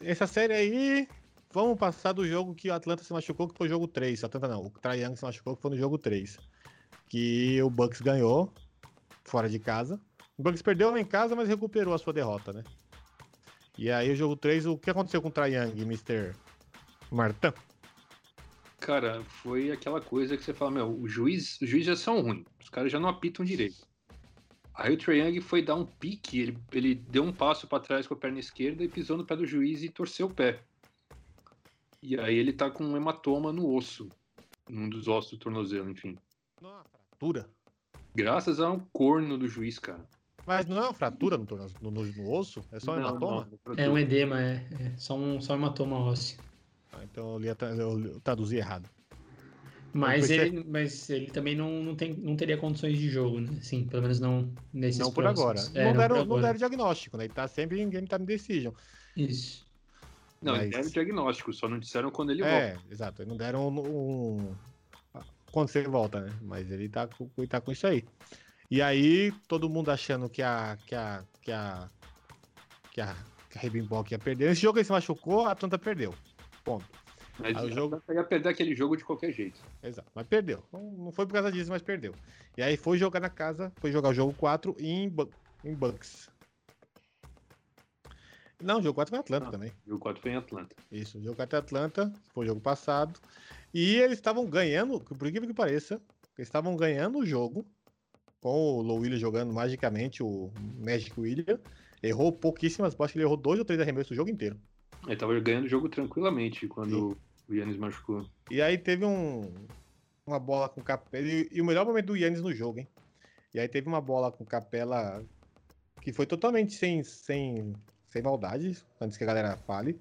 S2: Essa série aí, vamos passar do jogo que o Atlanta se machucou, que foi o jogo 3. O Atlanta não, o Young se machucou, que foi no jogo 3. Que o Bucks ganhou, fora de casa. O Bucks perdeu em casa, mas recuperou a sua derrota, né? E aí o jogo 3, o que aconteceu com o Trae Mr. Martin?
S3: Cara, foi aquela coisa que você fala, meu, o juiz, os juízes já são ruins, os caras já não apitam direito. Aí o Trae Young foi dar um pique, ele, ele deu um passo pra trás com a perna esquerda e pisou no pé do juiz e torceu o pé. E aí ele tá com um hematoma no osso, num dos ossos do tornozelo, enfim.
S2: Não é uma fratura.
S3: Graças a um corno do juiz, cara.
S2: Mas não é uma fratura no, torno- no, no- no osso? É só um
S3: Não,
S2: hematoma?
S3: não,
S4: É um edema, é. é só, um, só um hematoma ósseo.
S2: Ah, então eu, li, eu traduzi errado.
S4: Mas ele, mas ele também não, não, tem, não teria condições de jogo, né? Sim, pelo menos não nesses
S2: não por
S4: próximos.
S2: agora.
S4: É,
S2: não,
S4: por
S2: deram, não
S4: agora.
S2: deram diagnóstico, né? Ele tá sempre em game time decision.
S4: Isso.
S3: Não,
S2: Mas-
S3: ele deram diagnóstico, só não disseram quando ele volta.
S2: É, exato. Eles não deram um, um- Quando você volta, né? Mas ele tá, com- ele tá com isso aí. E aí, todo mundo achando que a. que a. que a. que a, que a Rebimbock ia perder. Nesse jogo ele se machucou, a Atlanta perdeu. Ponto.
S3: Mas
S2: Aí o jogo-
S3: ia perder aquele jogo de qualquer jeito.
S2: Exato. Mas perdeu. Não, foi por causa disso, mas perdeu. E aí foi jogar na casa, foi jogar o jogo 4 em, em Bucks. Não, o jogo 4 foi em Atlanta
S3: Ah.
S2: também.
S3: O 4 foi em Atlanta.
S2: Isso, o jogo até Atlanta, foi o jogo passado. E eles estavam ganhando, por incrível que pareça, eles estavam ganhando o jogo com o Low Williams jogando magicamente o Magic William. Errou pouquíssimas acho que ele errou dois ou três arremessos o jogo inteiro.
S3: Ele tava ganhando o jogo tranquilamente quando o Yannis machucou.
S2: E aí teve um, uma bola com Capela. E, e o melhor momento do Yannis no jogo, hein? E aí teve uma bola com Capela que foi totalmente sem, sem, sem maldade, antes que a galera fale.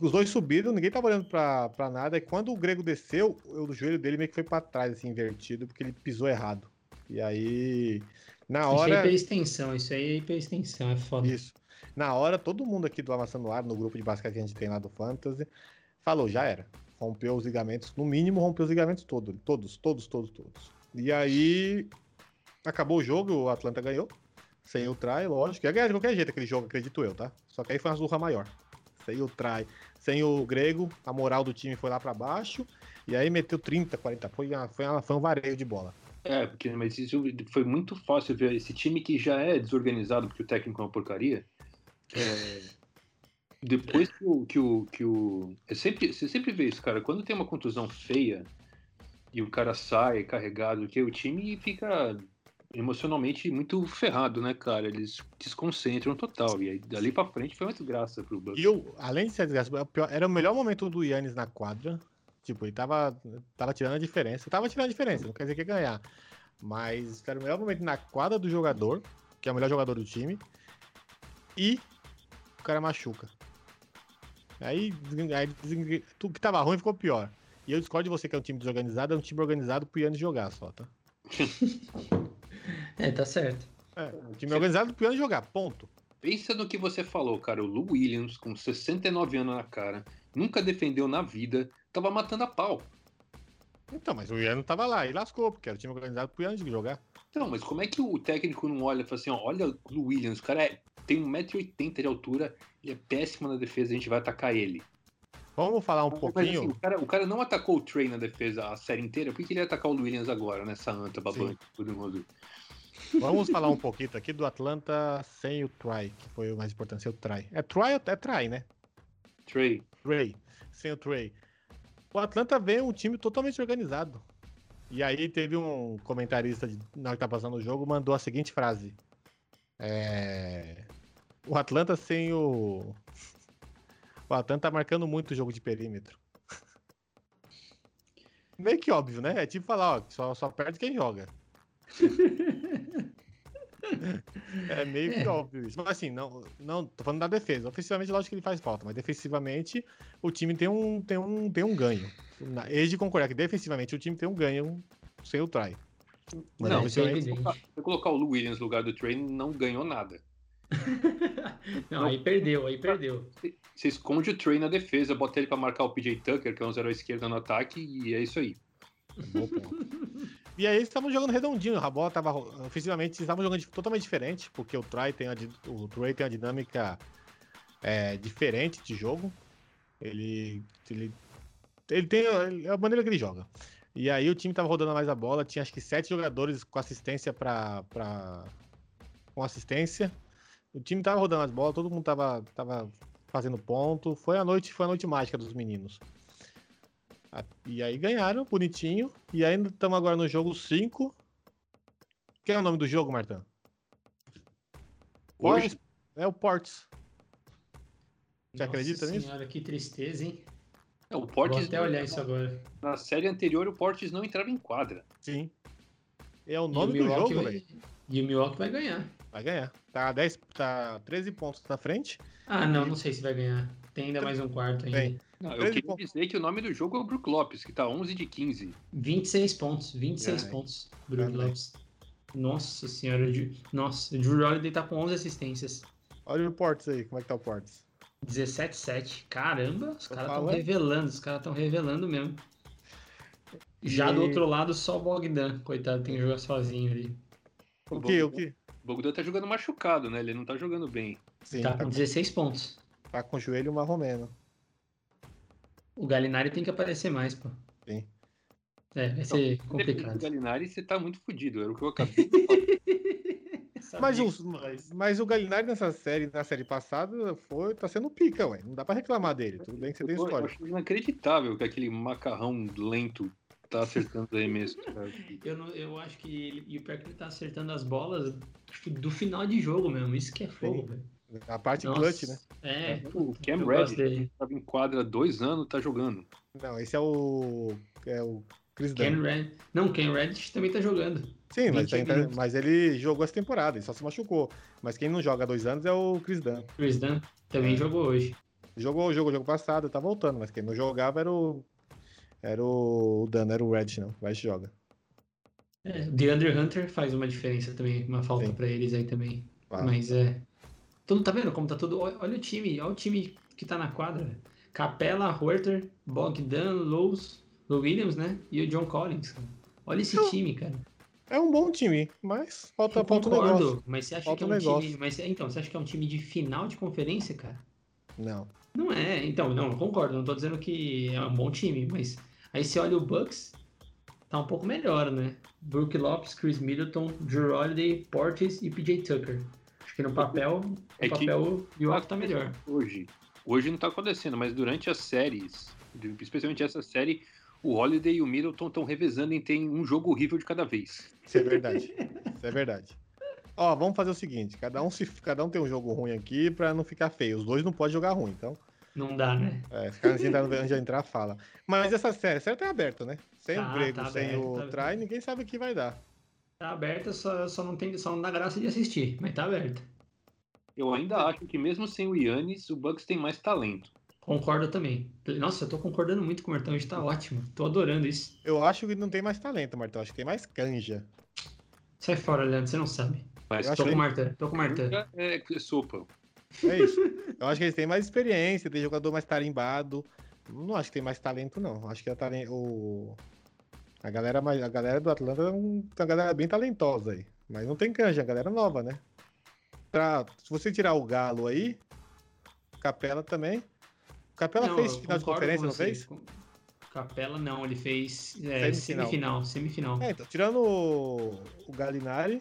S2: Os dois subiram, ninguém tava olhando pra, pra nada. E quando o Grego desceu, o joelho dele meio que foi pra trás, assim, invertido, porque ele pisou errado. E aí, na
S4: Isso é
S2: hora.
S4: hiperextensão, isso aí é hiperextensão, é foda.
S2: Isso. Na hora, todo mundo aqui do Amassando Ar, no grupo de basquete que a gente tem lá do Fantasy, falou, já era. Rompeu os ligamentos, no mínimo rompeu os ligamentos todos, todos, todos, todos, todos. E aí, acabou o jogo, o Atlanta ganhou, sem o try, lógico. Ia ganhar de qualquer jeito aquele jogo, acredito eu, tá? Só que aí foi uma surra maior. Sem o try, sem o grego, a moral do time foi lá pra baixo, e aí meteu 30, 40, foi, uma- foi, uma- foi um vareio de bola.
S3: É, porque mas isso foi muito fácil ver esse time que já é desorganizado porque o técnico é uma porcaria. É, depois que o, que o que o é sempre você sempre vê isso, cara. Quando tem uma contusão feia e o cara sai carregado, que o time fica emocionalmente muito ferrado, né, cara? Eles desconcentram total e aí dali pra frente foi muito graça pro Bucks.
S2: E o, além de ser desgraça, pior- era o melhor momento do Yannis na quadra. Tipo, ele tava, tava tirando a diferença. Tava tirando a diferença, não quer dizer que ia ganhar. Mas era o melhor momento na quadra do jogador, que é o melhor jogador do time. E cara machuca. Aí, aí tudo que tava ruim ficou pior. E eu discordo de você que é um time desorganizado, é um time organizado pro Yannis jogar só, tá? (laughs)
S4: É, tá certo.
S2: É, um time organizado pro Yannis jogar, ponto.
S3: Pensa no que você falou, cara. O Lou Williams, com 69 anos na cara, nunca defendeu na vida, tava matando a pau.
S2: Então, mas o Yannis tava lá e lascou, porque era o time organizado pro Yannis jogar.
S3: Então, mas como é que o técnico não olha e fala assim, ó, olha o Williams, o cara é- tem 1,80m de altura e é péssimo na defesa, a gente vai atacar ele.
S2: Vamos falar um
S3: Mas,
S2: pouquinho.
S3: assim, o, cara, o cara não atacou o Trey na defesa a série inteira, por que ele ia atacar o Williams agora, nessa anta babante? todo mundo?
S2: Vamos falar um pouquinho aqui do Atlanta sem o try, que foi o mais importante, sem o try. É try ou é try, né?
S3: Trey,
S2: Trey, sem o Trey. O Atlanta veio um time totalmente organizado. E aí teve um comentarista de, na hora que tá passando o jogo, mandou a seguinte frase. É... O Atlanta sem o... O Atlanta tá marcando muito o jogo de perímetro. (laughs) Meio que óbvio, né? É tipo falar, ó, só, só perde quem joga. (laughs) (laughs) É meio que óbvio isso. Mas assim, não, não, tô falando da defesa. Ofensivamente, lógico que ele faz falta, mas defensivamente o time tem um, tem um, tem um ganho. Na- Eles de concordar que defensivamente o time tem um ganho sem o try. Mas
S3: Não,
S4: é.
S3: Se eu colocar o Lou Williams no lugar do Trey, não ganhou nada. (laughs)
S4: Não, aí perdeu, aí perdeu.
S3: Você esconde o Trey na defesa, bota ele pra marcar o PJ Tucker, que é um zero à esquerda no ataque, e é isso aí.
S2: Bom ponto. E aí eles estavam jogando redondinho, a bola tava ofensivamente, eles estavam jogando de- totalmente diferente, porque o Try tem a, o Trey tem uma dinâmica é, diferente de jogo. Ele, ele, ele tem ele- é a maneira que ele joga. E aí o time tava rodando mais a bola, tinha acho que sete jogadores com assistência para com assistência. O time tava rodando as bolas, todo mundo tava, tava fazendo ponto. Foi a noite, foi a noite mágica dos meninos. E aí ganharam, bonitinho. E ainda estamos agora no jogo 5. Quem é o nome do jogo, Martão?
S3: Hoje,
S2: Ports? É o Ports. Você
S4: Nossa
S2: acredita nisso?
S4: senhora, que tristeza, hein?
S3: é, o
S4: Vou
S3: Portis,
S4: até olhar isso agora.
S3: na série anterior, o Portis não entrava em quadra.
S2: Sim. É o
S4: E
S2: nome
S4: o
S2: do jogo,
S4: vai-
S2: velho.
S4: E o Milwaukee vai ganhar.
S2: Vai ganhar. Tá, 10, tá 13 pontos na frente.
S4: Ah, não, não sei se vai ganhar. Tem ainda mais um quarto ainda.
S2: Tem.
S3: Não, eu queria
S2: pontos.
S3: dizer que o nome do jogo é o Brook Lopes, que tá 11 de 15.
S4: 26 pontos, 26
S2: Ai.
S4: pontos, Brook
S2: Também.
S4: Lopes. Nossa senhora, nossa, o Drew Holiday tá com 11 assistências.
S2: Olha o Ports aí, como é que tá o Ports.
S4: 17-7. Caramba, os caras estão
S2: falando.
S4: revelando, os caras estão revelando mesmo. Já
S2: E-
S4: do outro lado, só o Bogdan, coitado, tem que jogar sozinho ali.
S2: O que? O que?
S3: O Bogdan tá jogando machucado, né? Ele não tá jogando bem.
S2: Sim,
S4: tá
S2: tá,
S4: com
S2: com,
S4: 16 pontos.
S2: Tá com o joelho marromeno.
S4: O Galinari tem que aparecer mais, pô.
S2: Sim.
S4: É, vai ser
S3: Depende do
S4: complicado.
S3: Galinari, você tá muito fudido. Era o que eu acabei de falar. (laughs)
S2: Mas,
S4: isso.
S2: mas o Galinari nessa série, na série passada, foi, tá sendo pica, ué. Não dá pra reclamar dele. Tudo bem que você tem
S3: Eu, eu
S2: história.
S3: acho inacreditável que aquele macarrão lento tá acertando os arremessos. cara.
S4: Eu, não, eu acho que ele, e o pior é que ele tá acertando as bolas do final de jogo mesmo. Isso que é fogo, velho.
S2: A parte
S4: Nossa,
S2: clutch, né?
S4: É.
S3: O Cam
S4: eu gosto
S3: Reddish
S4: dele.
S3: tava em quadra há dois anos, tá jogando.
S2: Não, esse é o. É o Chris Dunn.
S4: Red... Não, Ken Reddish também tá jogando.
S2: Sim, mas,
S4: 20
S2: tá- mas ele jogou essa temporada, ele só se machucou. Mas quem não joga há dois anos é o Chris Dunn.
S4: Chris Dunn também
S2: É.
S4: jogou hoje.
S2: Jogou o jogo, jogo passado, tá voltando, mas quem não jogava era o. Era o Dunn, era o Red, não. Vai joga.
S4: É, o DeAndre Hunter faz uma diferença também, uma falta
S2: Sim.
S4: pra eles aí também.
S2: Ah,
S4: Mas é. Tudo, tá vendo como tá tudo. Olha o time, olha o time que tá na quadra. Capela, Horter, Bogdan, Lowe's, Lou Williams, né? E o John Collins. Olha esse
S2: Eu-
S4: time, cara.
S2: É um bom time, mas falta, um
S4: concordo,
S2: negócio.
S4: mas você acha
S2: Falta
S4: que é
S2: um negócio.
S4: time. Mas, então, você acha que é um time de final de conferência, cara?
S2: Não.
S4: Não é, então, não, concordo, não tô dizendo que é um bom time, mas aí você olha o Bucks, tá um pouco melhor, né? Brook Lopes, Chris Middleton, Drew Holiday, Portis e PJ Tucker. Acho que no papel, no
S3: É que-
S4: papel o Milwaukee tá melhor.
S3: Hoje. Hoje não tá acontecendo, mas durante as séries, especialmente essa série, o Holiday e o Middleton estão revezando em ter um jogo horrível de cada vez.
S2: Isso é verdade. Isso é verdade. Ó, vamos fazer o seguinte: cada um, se, cada um tem um jogo ruim aqui pra não ficar feio. Os dois não podem jogar ruim, então.
S4: Não dá, né?
S2: É, se cada um entrar, antes de entrar, fala. Mas essa série, a série tá aberta, né? Sem
S4: Tá,
S2: o Grego,
S4: tá
S2: sem
S4: aberto,
S2: o
S4: tá
S2: Try, ninguém sabe o que vai dar.
S4: Tá aberta, só, só, não tem, só não dá graça de assistir, mas tá aberta.
S3: Eu ainda acho que mesmo sem o Yannis, o Bucks tem mais talento.
S4: Concordo também. Nossa, eu tô concordando muito com o Martão, isso tá ótimo. Tô adorando isso.
S2: Eu acho que não tem mais talento, Martão. Acho que tem mais canja.
S4: Sai fora, Leandro, você não sabe.
S3: Mas
S2: Eu
S4: Tô com
S2: que-
S4: o Martã, tô com o Martã.
S3: é sopa.
S2: É isso. Eu acho que eles têm mais experiência, tem jogador mais tarimbado. Não acho que tem mais talento, não. Acho que a, talen- o... a, galera, a galera do Atlanta é um- uma galera bem talentosa aí. Mas não tem canja, a galera nova, né? Pra... Se você tirar o Galo aí, Capela também. Capela
S4: Não,
S2: fez final de conferência, não fez?
S4: Capela não, ele fez é,
S2: Semifinal.
S4: semifinal, semifinal.
S2: É, então, tirando o, o Galinari.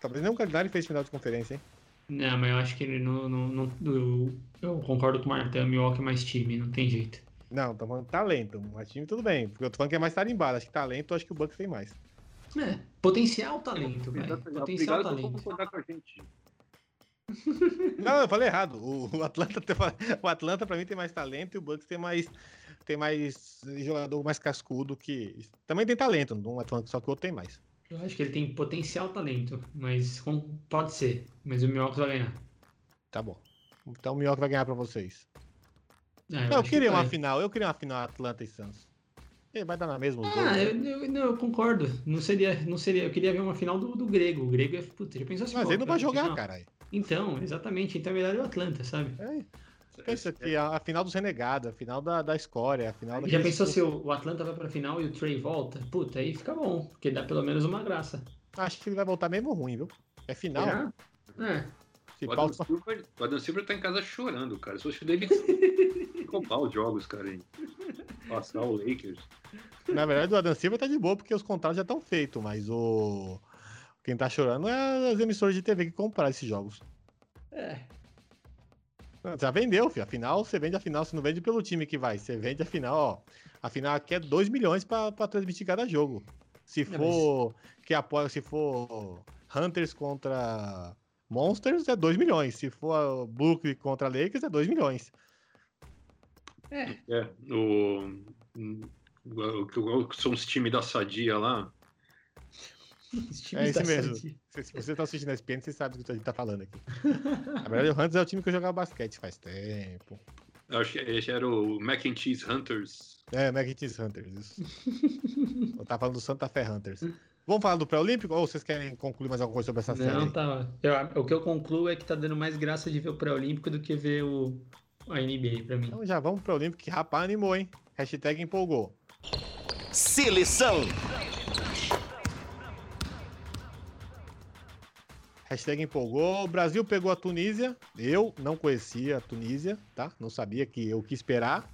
S2: Talvez nem o Galinari fez final de conferência, hein?
S4: Não, mas eu acho que ele não. não, não- eu, eu concordo com o Martã, Milwaukee é mais time, não tem jeito.
S2: Não, tô falando talento. Mas time tudo bem. Porque eu tô falando que é mais tarimbado. Acho que talento, eu acho que o Bucks tem mais.
S4: É, potencial talento, velho.
S3: Obrigado
S4: Potencial
S3: por
S4: talento.
S3: concordar com a gente. (laughs)
S2: Não, eu falei errado. O, Atlanta, tem- o Atlanta para mim tem mais talento e o Bucks tem mais tem mais jogador mais cascudo que também tem talento, não é falando só que o outro tem mais.
S4: Eu acho que ele tem potencial talento, mas pode ser. Mas o Minhocas vai ganhar.
S2: Tá bom. Então o Minhoca vai ganhar pra vocês.
S4: Ah,
S2: Não, eu
S4: acho que
S2: queria uma final, eu queria uma final Atlanta e. Ele vai dar na mesma.
S4: Ah,
S2: né?
S4: eu, eu- não, eu concordo. Não seria, não seria. Eu queria ver uma final do, do Grego. O Grego é. Puta, já pensou assim?
S2: Mas
S4: pô,
S2: ele não vai jogar,
S4: final?
S2: caralho.
S4: Então, exatamente. Então é melhor o Atlanta, sabe?
S2: É, pensa que a, a final dos renegados, a final da, da escória, a final da.
S4: Já pensou se o, o Atlanta vai pra final e o Trey volta? Puta, aí fica bom, porque dá pelo menos uma graça.
S2: Acho que ele vai voltar mesmo ruim, viu? É final.
S4: É.
S2: Se
S3: O Adam, Silver, o Adam Silver tá em casa chorando, cara. Se fosse o David roubar os jogos, cara, aí. Passar o Lakers.
S2: Na verdade, o Adam Silva tá de boa porque os contratos já estão feitos, mas o. Quem tá chorando é as emissoras de TV que compraram esses jogos.
S4: É.
S2: Já vendeu, filho. Afinal, você vende a final, você não vende pelo time que vai. Você vende a final, ó. A final aqui é 2 milhões pra, pra transmitir cada jogo. Se
S4: mas-
S2: for. Que apoia, se for Hunters contra Monsters, é 2 milhões. Se for Brooklyn contra Lakers, é 2 milhões.
S4: É.
S3: É, o. o- o- o- São os times da Sadia lá.
S2: É esse
S4: da
S2: mesmo.
S4: Sadia.
S2: Se, se você tá assistindo a SPN, você sabe do que a gente tá falando aqui. Na verdade, o Hunters é o time que eu jogava basquete faz tempo.
S3: Eu Acho que esse era o Mac and Cheese Hunters.
S2: É, Mac and Cheese Hunters, isso. (laughs) eu tava falando do Santa Fé Hunters. Vamos falar do pré-olímpico ou vocês querem concluir mais alguma coisa sobre essa série?
S4: Não, tá. Eu- o que eu concluo é que tá dando mais graça de ver o pré-olímpico do que ver o, a NBA pra mim.
S2: Então já vamos pro Olímpico, que rapaz animou, hein? Hashtag empolgou.
S6: Seleção.
S2: Hashtag empolgou. O Brasil pegou a Tunísia. Eu não conhecia a Tunísia, tá? Não sabia que o que esperar.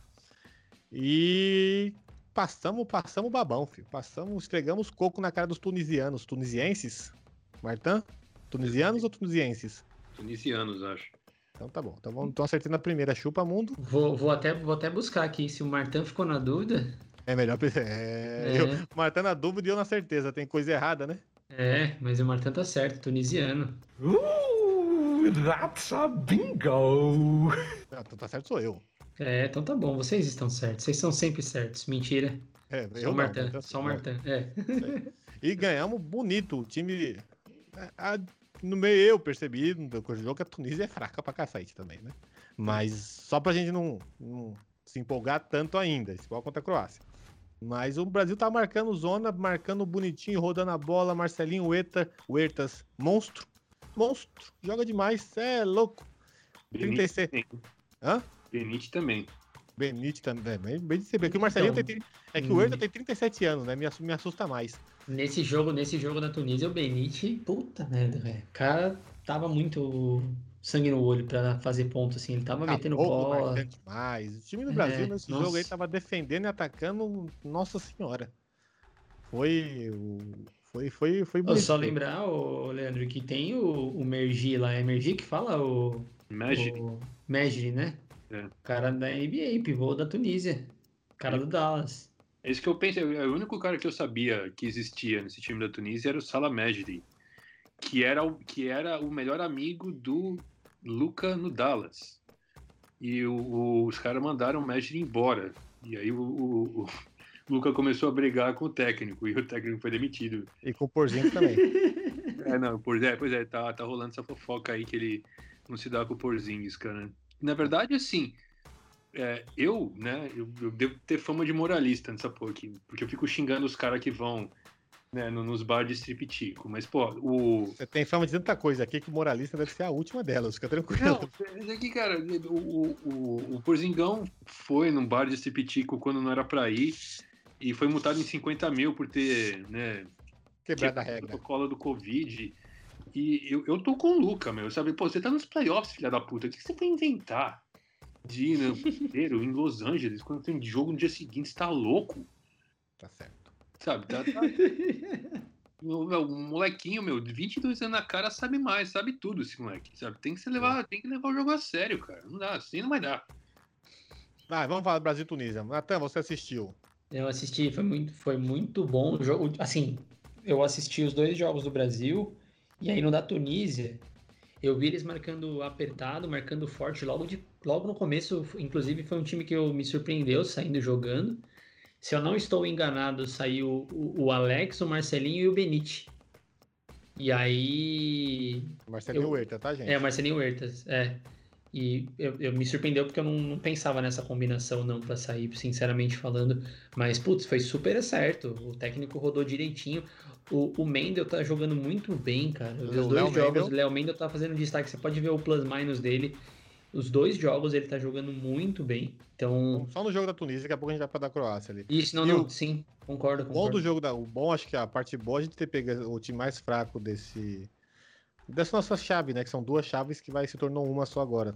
S2: E passamos, passamos babão, filho. Passamos, esfregamos coco na cara dos tunisianos. Tunisienses? Martã? Tunisianos ou tunisienses?
S3: Tunisianos, acho.
S2: Então tá bom. Então vamos então acertei na primeira. Chupa mundo.
S4: Vou, vou, até, vou até buscar aqui. Se o Martin ficou na dúvida.
S2: É melhor. É,
S4: É.
S2: Eu, Martã na dúvida e eu na certeza. Tem coisa errada, né?
S4: É, mas o Martin tá certo, tunisiano.
S6: Ooh, that's a bingo.
S2: Não, então tá certo, sou eu.
S4: É, então tá bom, vocês estão certos. Vocês são sempre certos. Mentira.
S2: É,
S4: Só
S2: eu
S4: o
S2: não,
S4: Martin.
S2: Martã
S4: Só o. Martin. É.
S2: E (laughs) ganhamos bonito. O time. a- a- no meio eu percebi no decorrer do jogo que a Tunísia é fraca pra cacete também, né? Mas só pra gente não, não se empolgar tanto ainda, esse igual contra a Croácia. Mas o Brasil tá marcando zona, marcando bonitinho, rodando a bola. Marcelinho Huerta, Huertas, monstro. Monstro, joga demais, é louco.
S3: Benite
S2: 36.
S3: também.
S2: Hã?
S3: Benite também.
S2: Benite também, bem, bem de saber. Aqui o Marcelinho
S4: Então,
S2: tem. É que o
S4: hum.
S2: Huerta tem 37 anos, né? Me me assusta mais.
S4: Nesse jogo, nesse jogo da Tunísia, o Benite, puta merda, velho. O cara tava muito sangue no olho pra fazer ponto, assim. Ele tava metendo
S2: Acabou
S4: bola.
S2: marcando demais. O time do Brasil
S4: É,
S2: nesse
S4: nossa.
S2: jogo aí tava defendendo e atacando. Nossa senhora. Foi. o- Foi, foi, foi bonito.
S4: só lembrar, ô, Leandro, que tem o, o Mergi lá. É Mergi que fala o.
S3: Imagine.
S4: O Mejri, né?
S3: É.
S4: O cara da NBA, pivô da Tunísia. Cara do Dallas.
S3: É isso que eu pensei. O único cara que eu sabia que existia nesse time da Tunísia era o Salah Mejri, que era o, que era o melhor amigo do Luca no Dallas. E o- o- os caras mandaram o Mejri embora. E aí o, o- o (laughs) Luca começou a brigar com o técnico e o técnico foi demitido.
S2: E com o Porzinho também. (laughs)
S3: É, não, pois é, pois é, tá, tá rolando essa fofoca aí que ele não se dá com o Porzingis, cara. Na verdade, assim, é, eu, né, eu, eu devo ter fama de moralista nessa porra aqui, porque eu fico xingando os caras que vão, né, no- nos bar de striptico, mas, pô, o...
S2: Você tem fama de tanta coisa aqui que o moralista deve ser a última delas. Fica tranquilo.
S3: Não, mas aqui, cara, o, o, o, Porzingão foi num bar de striptico quando não era pra ir e foi multado em 50 mil por ter, né,
S2: Quebrada a
S3: que é o
S2: regra.
S3: protocolo do Covid. E eu, eu tô com o Luca, meu, sabe? Pô, você tá nos playoffs, filha da puta. O que você foi inventar? De ir no inteiro, em Los Angeles, quando tem jogo no dia seguinte, você tá louco?
S2: Tá certo.
S3: Sabe? Tá, tá... (laughs) O, meu, o molequinho, meu, de 22 anos na cara, sabe mais, sabe tudo esse moleque, sabe? Tem que, se levar, tem que levar o jogo a sério, cara. Não dá, assim não vai dar.
S2: Vai, vamos falar do Brasil e Tunísia. Natan, você assistiu.
S4: Eu assisti, foi muito, foi muito bom o jogo. Assim, eu assisti os dois jogos do Brasil, e aí no da Tunísia, eu vi eles marcando apertado, marcando forte logo, de, logo no começo. Inclusive, foi um time que eu me surpreendeu saindo jogando. se eu não estou enganado, saiu o, o Alex, o Marcelinho e o Benite. E aí.
S2: Marcelinho
S4: Eu-
S2: Huerta, tá, gente?
S4: É, Marcelinho Huertas, é. E eu, eu me surpreendeu porque eu não, não pensava nessa combinação não pra sair, sinceramente falando. Mas, putz, foi super certo. O técnico rodou direitinho. O, o Mendel tá jogando muito bem, cara. Os dois
S2: Léo
S4: jogos,
S2: Mendel.
S4: o Léo Mendel tá fazendo destaque. Você pode ver o plus-minus dele. Os dois jogos ele tá jogando muito bem. Então.
S2: Só no jogo da Tunísia, daqui a pouco a gente vai pra da Croácia ali.
S4: Isso, não,
S2: E
S4: não,
S2: o-
S4: sim, concordo,
S2: O bom
S4: concordo.
S2: do jogo da. O bom, acho que a parte boa é a gente ter pego o time mais fraco desse. Dessa nossa chave, né? Que são duas chaves que vai se tornou uma só agora.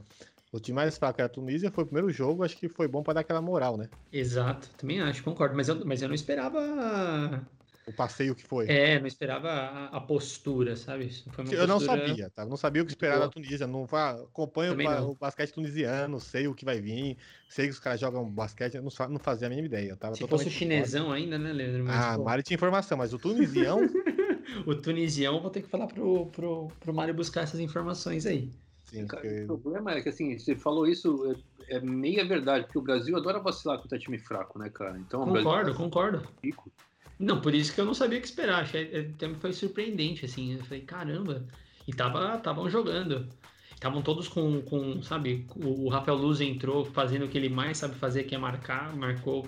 S2: O time mais fraco era a Tunísia, foi o primeiro jogo, acho que foi bom pra dar aquela moral, né?
S4: Exato, também acho, concordo. Mas eu, mas eu não esperava.
S2: O passeio que foi.
S4: É, não esperava a, a postura, sabe? Uma
S2: Eu não
S4: postura-
S2: sabia, tá? Não sabia o que esperar da Tunísia. Não acompanho o, o basquete tunisiano, sei o que vai vir, sei que os caras jogam basquete, não, não fazia a mínima ideia. Eu tava
S4: Se fosse o chinesão ainda, né, Leandro? Mas,
S2: Ah,
S4: pô,
S2: Mário tinha informação, mas o tunisião. (laughs) (laughs)
S4: o tunisião, vou ter que falar pro, pro, pro Mário buscar essas informações aí.
S2: sim,
S3: Cara,
S2: porque-
S3: O problema é que, assim, você falou isso, é, é meia verdade, porque o Brasil adora vacilar contra time fraco, né, cara? Então,
S4: Concordo, concordo.
S3: rico.
S4: Não, por isso que eu não sabia o que esperar. Achei, é, também foi surpreendente, assim. Eu falei, caramba. E tava, estavam jogando. Estavam todos com, com, sabe, o, Rafael Luz entrou fazendo o que ele mais sabe fazer, que é marcar, marcou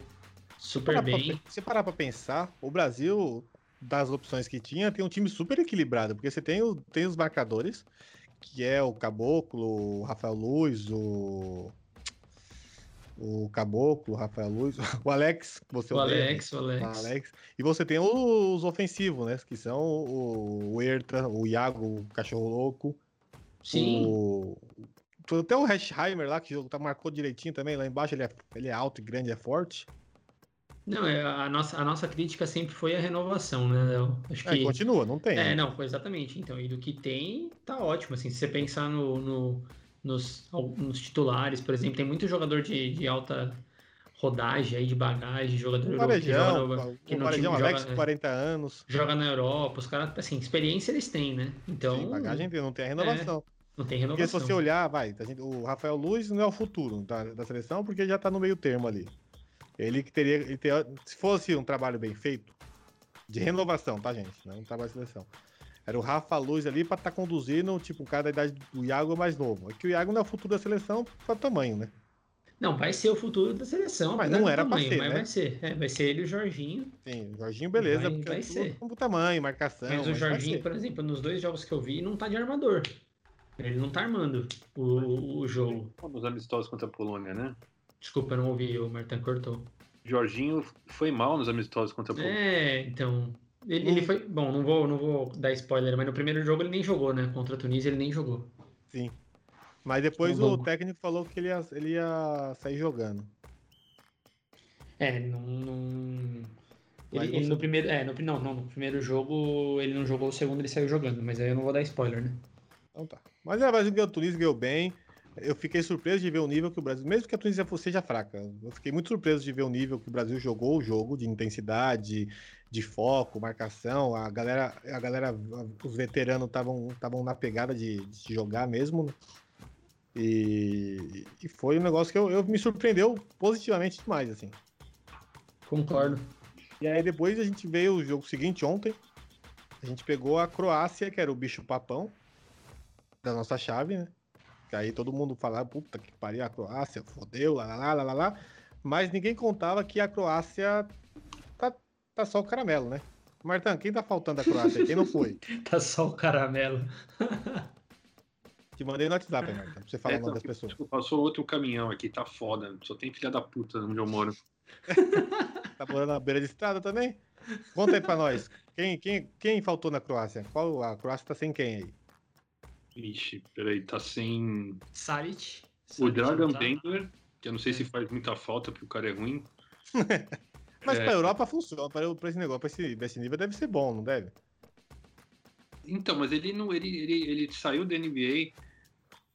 S4: super
S2: pra
S4: bem.
S2: pe- se parar pra pensar, o Brasil, das opções que tinha, tem um time super equilibrado, porque você tem, o, tem os marcadores, que é o Caboclo, o Rafael Luz, o. O Caboclo, o Rafael Luz, (laughs) o Alex, você
S4: O Alex, o? Alex.
S2: O Alex. E você tem os ofensivos, né? Que são o, o Herta, o Iago, o Cachorro Louco.
S4: Sim,
S2: O... Até o Hashheimer lá, que tá, marcou direitinho também. Lá embaixo ele é, ele é alto e grande, é forte.
S4: Não, é, a, nossa, a nossa crítica sempre foi a renovação, né, Léo? Acho
S2: É,
S4: que.
S2: continua, não tem.
S4: É, não, exatamente. Então, e do que tem, tá ótimo. Assim, se você pensar no, no- nos, nos titulares, por exemplo, tem muito jogador de, de alta rodagem aí, de bagagem, jogador
S2: O
S4: europeu que joga,
S2: Varejão,
S4: que
S2: o
S4: no
S2: Varejão Alex,
S4: joga,
S2: com 40 anos.
S4: joga na Europa, os caras, assim, experiência eles têm, né? Então,
S2: Sim, bagagem não tem a renovação.
S4: não tem
S2: Porque se
S4: renovação.
S2: você olhar, vai, gente- o Rafael Luz não é o futuro da, da seleção, porque ele já tá no meio termo ali. Ele que teria, ele teria- se fosse um trabalho bem feito, de renovação, tá, gente? Não é um trabalho de seleção. Era o Rafa Luz ali pra estar conduzindo, tipo, um cara da idade do Iago mais novo. É que o Iago não é o futuro da seleção por tamanho, né?
S4: Não, vai ser o futuro da seleção.
S2: Mas não era pra
S4: tamanho,
S2: ser,
S4: mas
S2: né?
S4: vai ser. É, vai ser ele e o Jorginho.
S2: Sim, o Jorginho, beleza,
S4: Vai- vai
S2: é
S4: ser.
S2: com tamanho, marcação.
S4: Mas o
S2: vai
S4: Jorginho, por exemplo, nos dois jogos que eu vi, não tá de armador. Ele não tá armando o, o jogo.
S3: Nos amistosos contra a Polônia, né?
S4: Desculpa, eu não ouvi, o Martin cortou.
S3: Jorginho foi mal nos amistosos contra a Polônia.
S4: É, então. Ele, ele foi. Bom, não vou, não vou dar spoiler, mas no primeiro jogo ele nem jogou, né? Contra a Tunísia ele nem jogou.
S2: Sim. Mas depois
S4: Então,
S2: o
S4: vamos.
S2: técnico falou que ele ia, ele ia sair jogando.
S4: É, não. não...
S2: Mas
S4: Ele, ele
S2: você-
S4: no primeiro. É, no, não, não, no primeiro jogo ele não jogou, o segundo ele saiu jogando, mas aí eu não vou dar spoiler, né?
S2: Então tá. Mas é, o ganhou, a Tunísia ganhou bem. Eu fiquei surpreso de ver o nível que o Brasil, mesmo que a Tunísia seja fraca, eu fiquei muito surpreso de ver o nível que o Brasil jogou o jogo, de intensidade, de foco, marcação. A galera, a galera os veteranos estavam estavam na pegada de, de jogar mesmo. né? E, e foi um negócio que eu, eu me surpreendeu positivamente demais, assim.
S4: Concordo.
S2: E aí depois a gente veio o jogo seguinte ontem. A gente pegou a Croácia, que era o bicho papão da nossa chave, né? Aí todo mundo falava, puta que pariu, a Croácia, fodeu, lá, lá, lá, lá, lá. Mas ninguém contava que a Croácia tá, tá só o caramelo, né? Martão, quem tá faltando da Croácia? Quem não foi? (laughs)
S4: Tá só o caramelo.
S2: Te mandei no WhatsApp, Martão, pra você falar
S3: É,
S2: o nome das pessoas.
S3: tipo, passou outro caminhão aqui, tá foda. Só tem filha da puta onde eu moro. (laughs)
S2: Tá morando na beira de estrada também? Conta aí pra nós. Quem, quem, quem faltou na Croácia? Qual, a Croácia tá sem quem aí?
S3: Ixi, peraí, tá sem
S4: Saric.
S3: o
S4: não tá?
S3: Bender, que eu não sei
S4: É.
S3: se faz muita falta porque o cara é ruim. (laughs)
S2: Mas
S3: É.
S2: pra Europa funciona, pra, pra esse negócio, pra esse, pra esse nível deve ser bom, não deve?
S3: Então, mas ele não, ele, ele, ele saiu da NBA,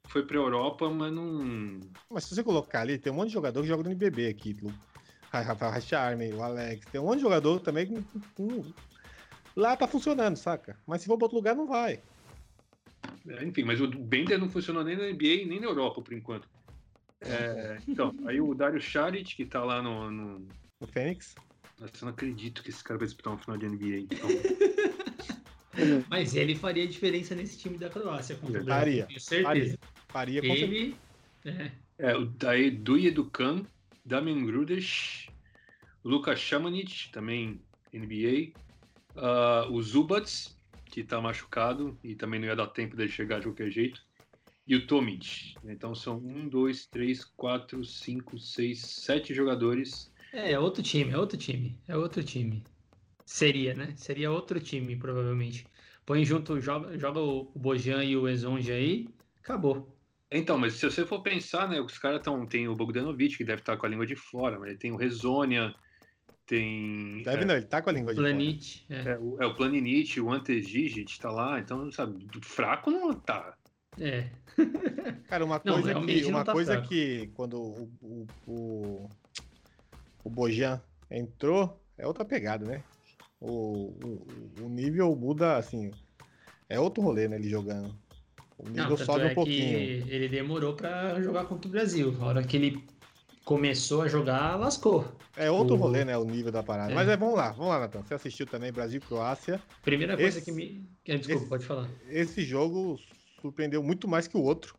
S3: foi pra Europa, mas não.
S2: Mas se você colocar ali, tem um monte de jogador que joga no NBB aqui. O Rafael Racharme, o Alex, tem um monte de jogador também que hum, lá tá funcionando, saca? Mas se for pra outro lugar, não vai.
S3: É, enfim, mas o Bender não funcionou nem na NBA nem na Europa por enquanto. É, então, aí o Dario Saric, que tá lá no, no,
S2: O Fênix.
S3: Nossa, eu não acredito que esse cara vai disputar uma final de NBA. Então, (laughs)
S4: Mas ele faria diferença nesse time da Croácia contra o
S2: Faria,
S4: Brasil, tenho certeza.
S2: Faria com certeza.
S4: Ele. É,
S3: é, o daí Duye Dukan, Damian Grudes, Luka Shamanic, também NBA, ah, o Zubats, que tá machucado e também não ia dar tempo dele chegar de qualquer jeito, e o Tomic. Então são um, dois, três, quatro, cinco, seis, sete jogadores.
S4: é, é outro time, é outro time. É outro time. Seria, né? Seria outro time, provavelmente. Põe junto, joga, joga o Bojan e o Ezonja aí, acabou.
S3: Então, mas se você for pensar, né, os caras estão. Tem o Bogdanovic, que deve estar com a língua de fora, mas tem o Rezonia, tem.
S2: Deve
S3: é,
S2: não, ele tá com a língua de fora.
S4: Planit. É,
S3: É, o, é o Planinite, o Antes Gigit tá lá, então, sabe, fraco não tá.
S4: é.
S2: Cara, uma
S4: Não,
S2: coisa, que, uma
S4: tá
S2: coisa
S4: fraco.
S2: que quando o, o, o, o Bojan entrou, é outra pegada, né? O, o, o nível muda, assim, é outro rolê, né, ele jogando. O nível
S4: Não,
S2: sobe
S4: é
S2: um pouquinho.
S4: que ele demorou pra jogar contra o Brasil. A hora que ele começou a jogar, lascou.
S2: É outro rolê, né, o nível da parada.
S4: É.
S2: Mas é, vamos lá, vamos lá, Natan. Você assistiu também Brasil e Croácia.
S4: Primeira coisa
S2: Esse-
S4: que me. é, Desculpa,
S2: esse-
S4: pode falar.
S2: Esse jogo surpreendeu muito mais que o outro.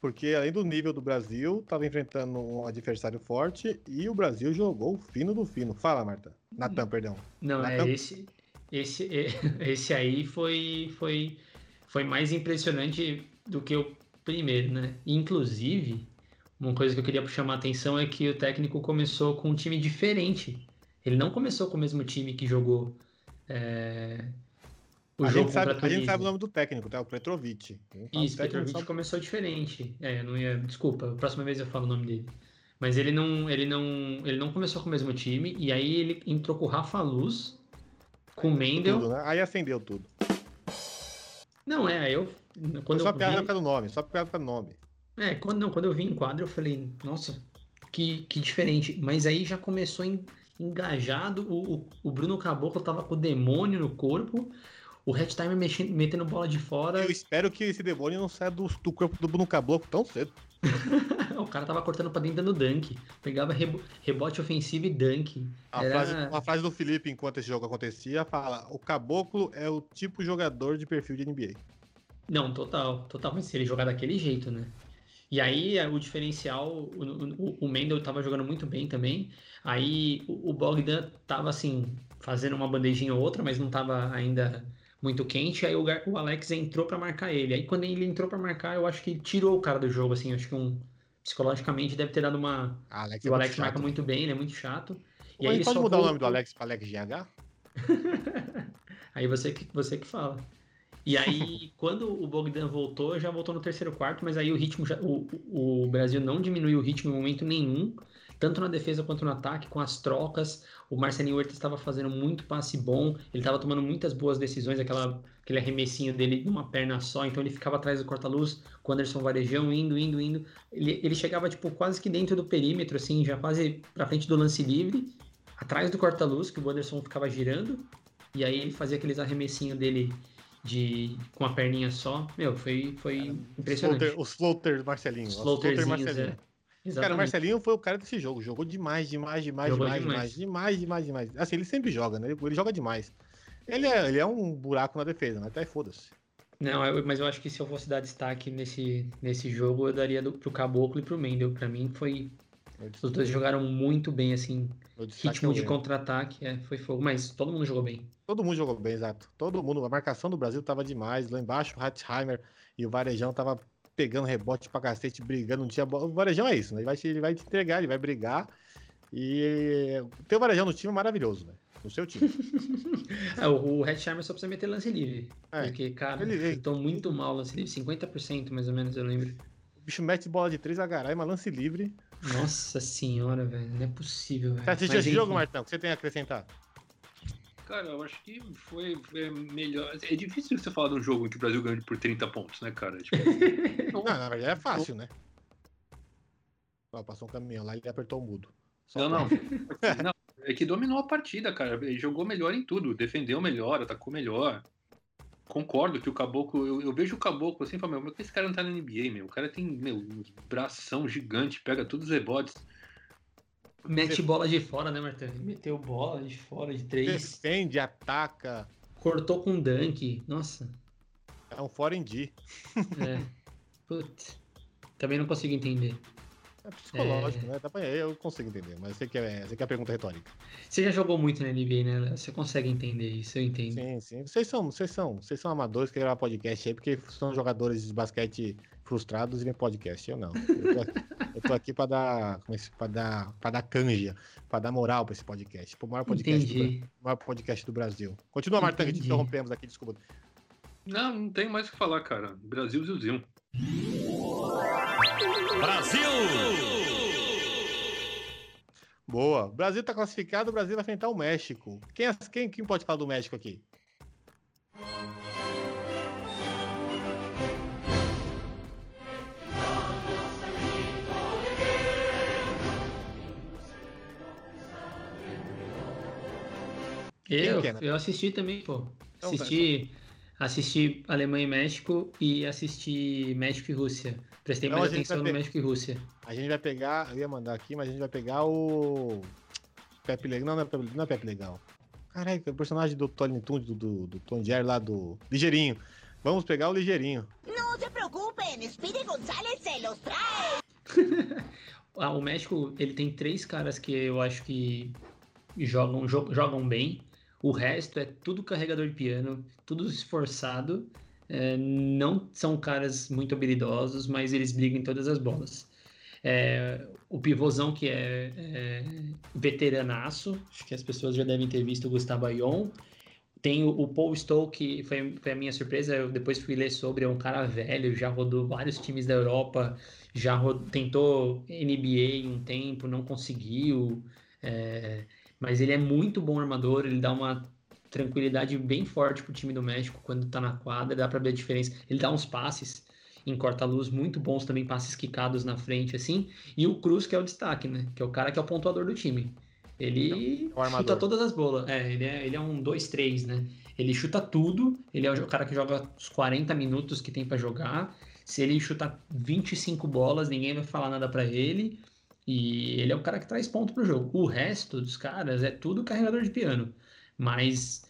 S2: Porque além do nível do Brasil, estava enfrentando um adversário forte e o Brasil jogou o fino do fino. Fala, Marta. Natan, perdão.
S4: Não, é
S2: Natan-
S4: esse. Esse, (laughs) esse aí foi, foi, foi mais impressionante do que o primeiro, né? Inclusive, uma coisa que eu queria chamar a atenção é que o técnico começou com um time diferente. Ele não começou com o mesmo time que jogou é, o
S2: a,
S4: jogo
S2: gente sabe,
S4: contra a
S2: a gente sabe o nome do técnico, tá? O Petrovic. Fala
S4: Isso,
S2: técnico
S4: Petrovic
S2: só-
S4: começou diferente. É, eu não ia. Desculpa, a próxima vez eu falo o nome dele. Mas ele não, ele não, ele não começou com o mesmo time e aí ele entrou com o Rafa Luz, com o Mendel.
S2: tudo, né? Aí acendeu tudo.
S4: Não, é, eu quando
S2: Foi só
S4: eu
S2: piada
S4: vi,
S2: do nome, só piada do nome.
S4: É, quando não, quando eu vi em quadro, eu falei, nossa, que, que diferente. Mas aí já começou en- engajado, o, o, o Bruno Caboclo tava com o demônio no corpo, o Red Timer mexendo, metendo bola de fora,
S2: Eu espero que esse demônio não saia do, do corpo do Bruno Caboclo tão cedo. (laughs)
S4: o cara tava cortando pra dentro dando dunk, pegava rebo- rebote ofensivo e dunk.
S2: A,
S4: Era-
S2: frase, a frase do Felipe, enquanto esse jogo acontecia, fala: O Caboclo é o tipo jogador de perfil de NBA.
S4: Não, total, total, mas se ele jogar daquele jeito, né? E aí é, o diferencial, o, o, o Mendel tava jogando muito bem também. Aí o, o Bogdan tava assim, fazendo uma bandejinha ou outra, mas não tava ainda muito quente. Aí o, o Alex entrou pra marcar ele. Aí quando ele entrou pra marcar, eu acho que ele tirou o cara do jogo, assim, acho que um psicologicamente deve ter dado uma.
S2: Ah, Alex
S4: E
S2: é
S4: o
S2: muito
S4: Alex marca
S2: chato.
S4: muito bem, ele é muito chato. E aí ele
S2: pode
S4: só
S2: mudar o nome do Alex pra Alex GH? (laughs)
S4: Aí você que, você que fala. E aí, (laughs) quando o Bogdan voltou, já voltou no terceiro quarto, mas aí o ritmo, já, o, o Brasil não diminuiu o ritmo em momento nenhum, tanto na defesa quanto no ataque, com as trocas. O Marcelinho Huerta estava fazendo muito passe bom, ele estava tomando muitas boas decisões, aquela, aquele arremessinho dele numa perna só, então ele ficava atrás do corta-luz, com o Anderson Varejão, indo, indo, indo. Ele, ele chegava, tipo, quase que dentro do perímetro, assim, já quase pra frente do lance livre, atrás do corta-luz, que o Anderson ficava girando, e aí ele fazia aqueles arremessinhos dele de com a perninha só. Meu, foi, foi impressionante.
S2: Floater- os floaters Marcelinho.
S4: Os
S2: Os floater
S4: floaterzinhos,
S2: Marcelinho.
S4: é.
S2: Cara, o. Marcelinho foi o cara desse jogo. Jogou demais, demais, demais,
S4: Jogou
S2: demais,
S4: demais.
S2: demais, demais, demais. Assim, ele sempre joga, né? Ele, ele joga demais. Ele é, ele é um buraco na defesa, mas até foda-se.
S4: Não, eu- mas eu acho que se eu fosse dar destaque nesse, nesse jogo, eu daria do, pro Caboclo e pro Mendel. Pra mim foi. Os dois jogaram muito bem, assim.
S2: é
S4: Ritmo
S2: o
S4: de contra-ataque, é, foi fogo. Mas todo mundo jogou bem.
S2: Todo mundo jogou bem, exato. Todo mundo. A marcação do Brasil tava demais. Lá embaixo, o Hatzheimer e o Varejão tava pegando rebote pra cacete, brigando. Não tinha bola. O Varejão é isso, né? Ele vai, te- ele vai te entregar, ele vai brigar. E ter o Varejão no time é maravilhoso, né? No seu time. (laughs)
S4: É, o, Hetzheimer só precisa meter lance livre.
S2: É.
S4: Porque, cara,
S2: Ele- ele-
S4: muito mal lance livre. 50% mais ou menos, eu lembro.
S2: O bicho mete bola de três, agaraima, lance livre.
S4: Nossa senhora, velho. Não é possível, velho.
S2: Você assistiu
S4: Mas,
S2: esse jogo. Martão? O que você tem a acrescentar?
S3: Cara, eu acho que foi é, melhor. É difícil você falar de um jogo em que o Brasil ganhou por 30 pontos, né, cara? Tipo, (laughs)
S2: Não, na verdade é fácil, né? Ó, passou um caminhão lá e ele apertou o mudo. Só
S3: não,
S2: pra-
S3: não. (laughs) Não, É que dominou a partida, cara. Ele jogou melhor em tudo. Defendeu melhor, atacou melhor. Concordo que o Caboclo. Eu, eu vejo o Caboclo assim e falo, meu, como que esse cara não tá na NBA, meu? O cara tem, meu, um bração gigante, pega todos os rebotes.
S4: Mete bola de fora, né, Martão? Meteu bola de fora, de três.
S2: Defende, ataca.
S4: Cortou com dunk. Nossa.
S2: É um foreign D.
S4: É. Putz. Também não consigo entender.
S2: É psicológico, né? Dá pra- Eu consigo entender, mas você quer, você quer a pergunta retórica.
S4: Você já jogou muito na NBA, né? Você consegue entender isso, eu entendo.
S2: Sim, sim. Vocês são, vocês são, vocês são amadores que querem gravar podcast aí, porque são jogadores de basquete frustrados e vem podcast. Eu não. Eu tô, (laughs) eu tô aqui pra dar, como é pra dar, pra dar canja, pra dar moral pra esse podcast. Pro maior podcast, do, maior podcast do Brasil. Continua, Marta, que te interrompemos aqui, desculpa.
S3: Não, não tem mais o que falar, cara. Brasil Zilzinho.
S2: Boa. O Brasil tá classificado, o Brasil vai enfrentar o México. Quem, é- quem, quem pode falar do México aqui?
S4: Eu,
S2: é, né?
S4: eu assisti também, pô.
S2: Então,
S4: Assisti, assisti Alemanha e México e assisti México e Rússia. Prestei
S2: Então,
S4: mais atenção no México e Rússia.
S2: A gente vai pegar, eu ia mandar aqui, mas a gente vai pegar o. Pepe Legal. Não, não é Pepe, não é Pepe Legal. Caralho, o personagem do Tony Toon, do, do, do Tom Jerry lá do. Ligeirinho. Vamos pegar o Ligeirinho.
S7: No se preocupen, Speedy González se los trae. (laughs)
S4: Ah, o México, ele tem três caras que eu acho que jogam, jo- jogam bem. O resto é tudo carregador de piano, tudo esforçado. É, não são caras muito habilidosos, mas eles brigam em todas as bolas. É, o pivôzão que é, é veteranaço, acho que as pessoas já devem ter visto o Gustavo Ayon. Tem o, o Paul Stoll, que foi, foi a minha surpresa, eu depois fui ler sobre, é um cara velho, já rodou vários times da Europa, já ro- tentou NBA um tempo, não conseguiu, é, mas ele é muito bom armador, ele dá uma tranquilidade bem forte pro time do México quando tá na quadra, dá pra ver a diferença. Ele dá uns passes em corta-luz muito bons também, passes quicados na frente, assim. E o Cruz, que é o destaque, né? Que é o cara que é o pontuador do time. Ele
S2: É o armador.
S4: chuta todas as bolas. É, ele é, ele é um 2-3, né? Ele chuta tudo, ele é o cara que joga os 40 minutos que tem pra jogar. Se ele chutar 25 bolas, ninguém vai falar nada pra ele. E ele é o cara que traz ponto pro jogo. O resto dos caras é tudo carregador de piano. Mas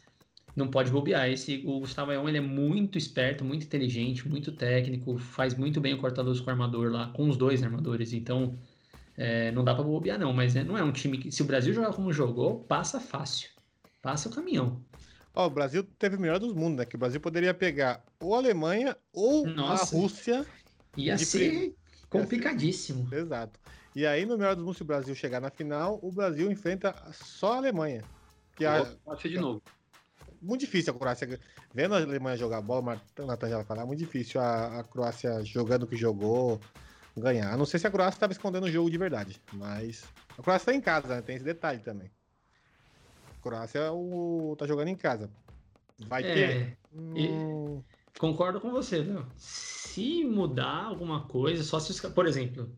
S4: não pode bobear. Esse, o Gustavo Ayon, ele é muito esperto, muito inteligente, muito técnico, faz muito bem o corta-luz com o armador lá, com os dois armadores. Então, é, não dá pra bobear não, mas né, não é um time que, se o Brasil jogar como jogou, passa fácil. Passa o caminhão.
S2: Ó, o Brasil teve o melhor dos mundos, né? Que o Brasil poderia pegar ou a Alemanha ou
S4: Nossa.
S2: a Rússia.
S4: Ia ser complicadíssimo.
S2: Exato. E aí, no melhor dos mundos, se o Brasil chegar na final, o Brasil enfrenta só a Alemanha. Que a,
S3: Pode ser de novo.
S2: muito difícil a Croácia. Vendo a Alemanha jogar bola, Marta Natan já falar, muito difícil a, a Croácia jogando o que jogou ganhar. A não sei se a Croácia estava escondendo o jogo de verdade, mas a Croácia tá em casa, né? Tem esse detalhe também. A Croácia o, tá jogando em casa. Vai ter.
S4: É, e-
S2: Hum,
S4: Concordo com você, Léo. Se mudar alguma coisa, só se Por exemplo,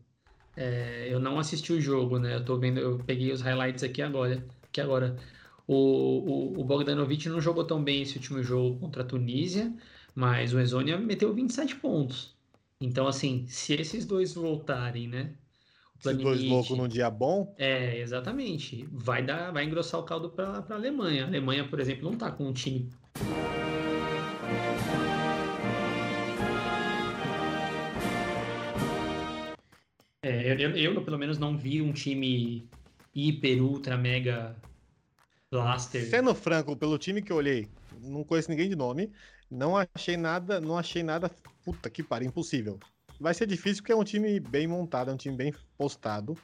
S4: é, eu não assisti o jogo, né? Eu tô vendo, eu peguei os highlights aqui agora. Que agora o, o, o Bogdanovic não jogou tão bem esse último jogo contra a Tunísia, mas o Ezonia meteu 27 pontos. Então, assim, se esses dois voltarem, né?
S2: Esses dois loucos num dia bom.
S4: É, exatamente. Vai dar, vai engrossar o caldo para a Alemanha. A Alemanha, por exemplo, não tá com um time Eu, eu, eu, pelo menos não vi um time hiper, ultra, mega blaster.
S2: Sendo franco, pelo time que eu olhei, não conheço ninguém de nome. Não achei nada, não achei nada. Puta que pariu, impossível. Vai ser difícil porque é um time bem montado, é um time bem postado.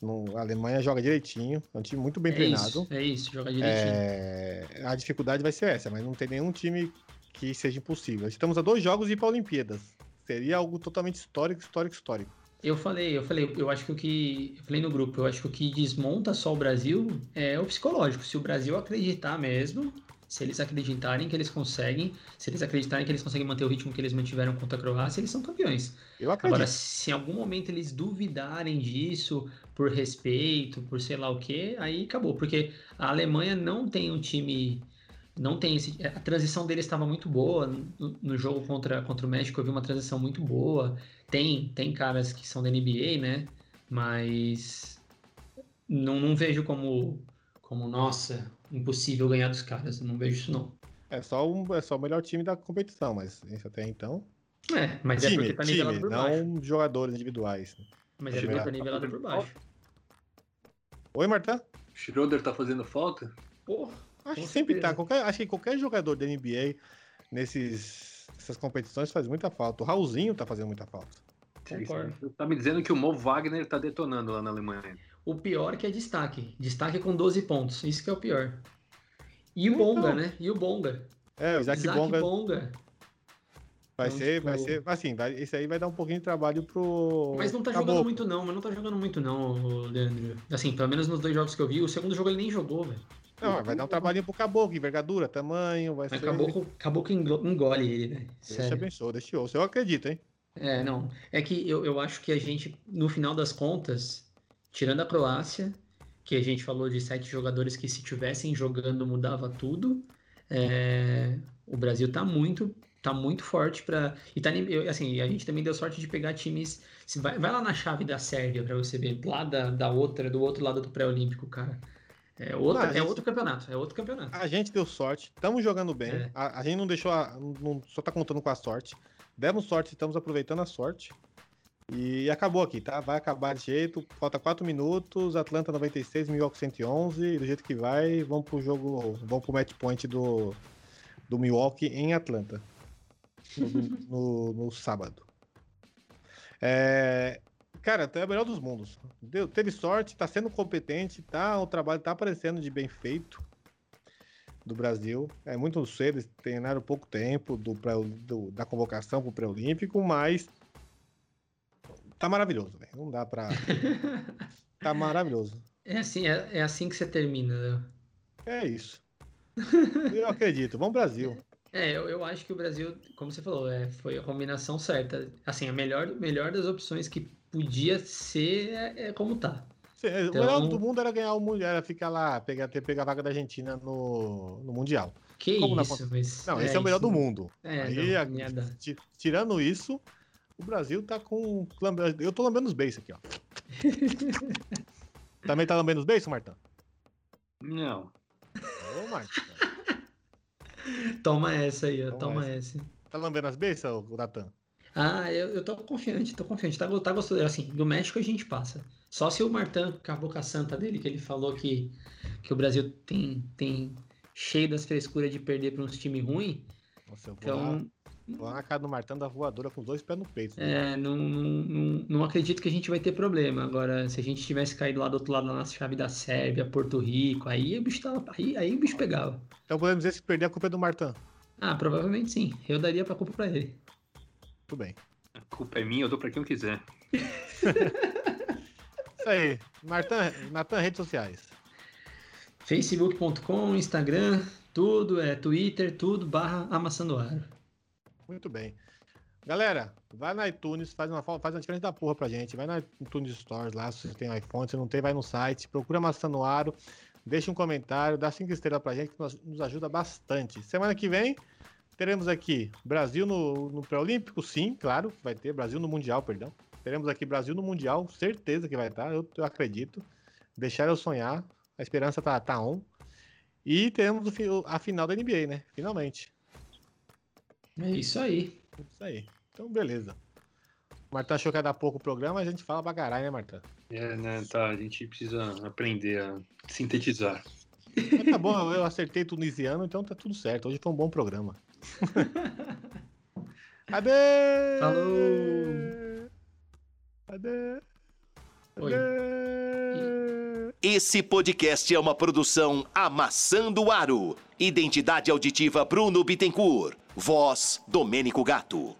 S2: No, a Alemanha joga direitinho, é um time muito bem
S4: é
S2: treinado.
S4: isso, é isso, joga direitinho.
S2: É, a dificuldade vai ser essa, mas não tem nenhum time que seja impossível. Estamos a dois jogos de ir para Olimpíadas. Seria algo totalmente histórico, histórico, histórico.
S4: Eu falei, eu falei, eu acho que o que. Eu falei no grupo, eu acho que o que desmonta só o Brasil é o psicológico. Se o Brasil acreditar mesmo, se eles acreditarem que eles conseguem, se eles acreditarem que eles conseguem manter o ritmo que eles mantiveram contra a Croácia, eles são campeões.
S2: Eu acredito.
S4: Agora, se em algum momento eles duvidarem disso, por respeito, por sei lá o que, aí acabou. Porque a Alemanha não tem um time. Não tem esse. A transição deles estava muito boa. No, no jogo contra, contra o México, eu vi uma transição muito boa. Tem, tem caras que são da NBA, né? Mas não, não vejo como, como, nossa, impossível ganhar dos caras. Não vejo isso, não.
S2: É só, um, é só o melhor time da competição, mas até então.
S4: É, mas é
S2: time,
S4: porque tá nivelado
S2: time,
S4: por baixo.
S2: não jogadores individuais.
S4: Mas é porque
S2: é.
S4: tá nivelado por baixo.
S2: Oi, Marta?
S3: Schroeder tá fazendo falta?
S4: Porra,
S2: Acho que sempre tá. Qualquer, acho que qualquer jogador da NBA nesses, nessas competições faz muita falta. O Raulzinho tá fazendo muita falta.
S4: concordo.
S3: Tá me dizendo que o Mo Wagner tá detonando lá na Alemanha.
S4: O pior que é destaque. Destaque com 12 pontos. Isso que é o pior. E o
S2: Então.
S4: Bonga, né? E o Bonga.
S2: É, o Isaac,
S4: Isaac
S2: Bonga
S4: Bonga.
S2: vai
S4: Então,
S2: ser, vai
S4: tipo-
S2: ser, assim, vai, esse aí vai dar um pouquinho de trabalho pro.
S4: Mas não tá
S2: Caboclo.
S4: jogando muito não, mas não tá jogando muito não, o Leandro. Assim, pelo menos nos dois jogos que eu vi, o segundo jogo ele nem jogou, velho.
S2: Não, vai dar um trabalhinho pro caboclo, envergadura, tamanho, vai
S4: Mas
S2: ser.
S4: Caboclo, Caboclo engole ele, velho.
S2: Deus te
S4: Sério.
S2: abençoe, deixa eu. Eu acredito, hein?
S4: É, não. É que eu, eu acho que a gente, no final das contas, tirando a Croácia, que a gente falou de sete jogadores que se tivessem jogando mudava tudo, é, o Brasil tá muito, tá muito forte para e tá assim, a gente também deu sorte de pegar times, se vai, vai lá na chave da Sérvia para você ver, lá da, da outra, do outro lado do pré-olímpico, cara. É, outra,
S2: Não,
S4: é
S2: gente-
S4: outro campeonato, é outro campeonato.
S2: A gente deu sorte, estamos jogando bem.
S4: É.
S2: A, a gente não deixou, a, não, só tá contando com a sorte. Demos sorte, estamos aproveitando a sorte. E acabou aqui, tá? Vai acabar de jeito. Falta 4 minutos. Atlanta 96, Milwaukee 111. E do jeito que vai, vamos pro jogo, vamos pro match point do, do Milwaukee em Atlanta. No, (laughs) no- no sábado. É, cara, é o melhor dos mundos. Deu, teve sorte, tá sendo competente, tá? O trabalho tá aparecendo de bem feito do Brasil. É muito cedo, eles treinaram pouco tempo do, pré- do- da convocação pro pré-olímpico, mas tá maravilhoso, velho. Não dá pra. (laughs) tá maravilhoso.
S4: É assim, é, é assim que você termina, né?
S2: É isso. (laughs) Eu acredito. Vamos Brasil.
S4: É, eu, eu acho que o Brasil, como você falou, é, foi a combinação certa. Assim, a melhor, melhor das opções que podia ser é, é como tá.
S2: Cê- O
S4: Então-
S2: melhor do mundo era ganhar o Mundial, era ficar lá, pegar, ter, pegar a vaga da Argentina no, no Mundial.
S4: Que
S2: Como na
S4: isso, mas.
S2: Não, esse é o melhor
S4: isso.
S2: do mundo.
S4: É,
S2: Aí,
S4: não,
S2: a- tirando isso, o Brasil tá com. Eu tô lambendo os beiços aqui, ó. (laughs) Também tá lambendo os beiços, Martão?
S3: Não.
S2: Ô, Martão.
S4: Toma essa aí, ó.
S2: Toma
S4: Toma
S2: essa.
S4: essa.
S2: Tá lambendo as beiças, ô Natan?
S4: Ah, eu, eu tô confiante, tô confiante. Tá, tá gostoso. Assim, do México a gente passa. Só se o Martin, com a boca santa dele, que ele falou que, que o Brasil tem, tem cheio das frescuras de perder pra uns times ruins.
S2: Nossa, eu vou, lá,
S4: Então,
S2: vou lá na casa do Martão da voadora com os dois pés no peito.
S4: É, não, não, não, não acredito que a gente vai ter problema. Agora, se a gente tivesse caído lá do outro lado na chave da Sérvia, Porto Rico, aí o bicho tava, aí, aí o bicho pegava.
S2: Então podemos dizer que se perder a culpa é do Martão.
S4: Ah, provavelmente sim. Eu daria pra culpa pra ele.
S2: Tudo bem.
S3: A culpa é minha, eu dou pra quem eu quiser. (laughs)
S2: Isso aí. Martã, Natan, redes sociais.
S4: Facebook.com, Instagram, tudo, é Twitter, tudo, barra Amassando Aro.
S2: Muito bem. Galera, vai na iTunes, faz uma, faz uma diferença da porra pra gente. Vai na iTunes Stores lá, se você tem iPhone, se não tem, vai no site, procura Maçã no Aro, deixa um comentário, dá cinco estrelas pra gente, que nos, nos ajuda bastante. Semana que vem, teremos aqui Brasil no, no pré-olímpico, sim, claro, que vai ter. Brasil no Mundial, perdão. Teremos aqui Brasil no Mundial, certeza que vai estar, eu, eu acredito. Deixar eu sonhar, a esperança tá, tá on. E teremos a final da NBA, né? Finalmente.
S4: É isso aí.
S2: Isso aí. Então, beleza. O Marta achou que ia dar pouco o programa, mas a gente fala pra caralho, né, Marta?
S3: É, né, tá, a gente precisa aprender a sintetizar.
S2: Mas tá bom, eu acertei tunisiano, então tá tudo certo. Hoje foi um bom programa. (laughs) Adeus!
S4: Falou!
S2: Adeus!
S4: Oi.
S2: Adeus!
S6: Esse podcast é uma produção Amassando Aro. Identidade auditiva Bruno Bittencourt. Voz Domênico Gato.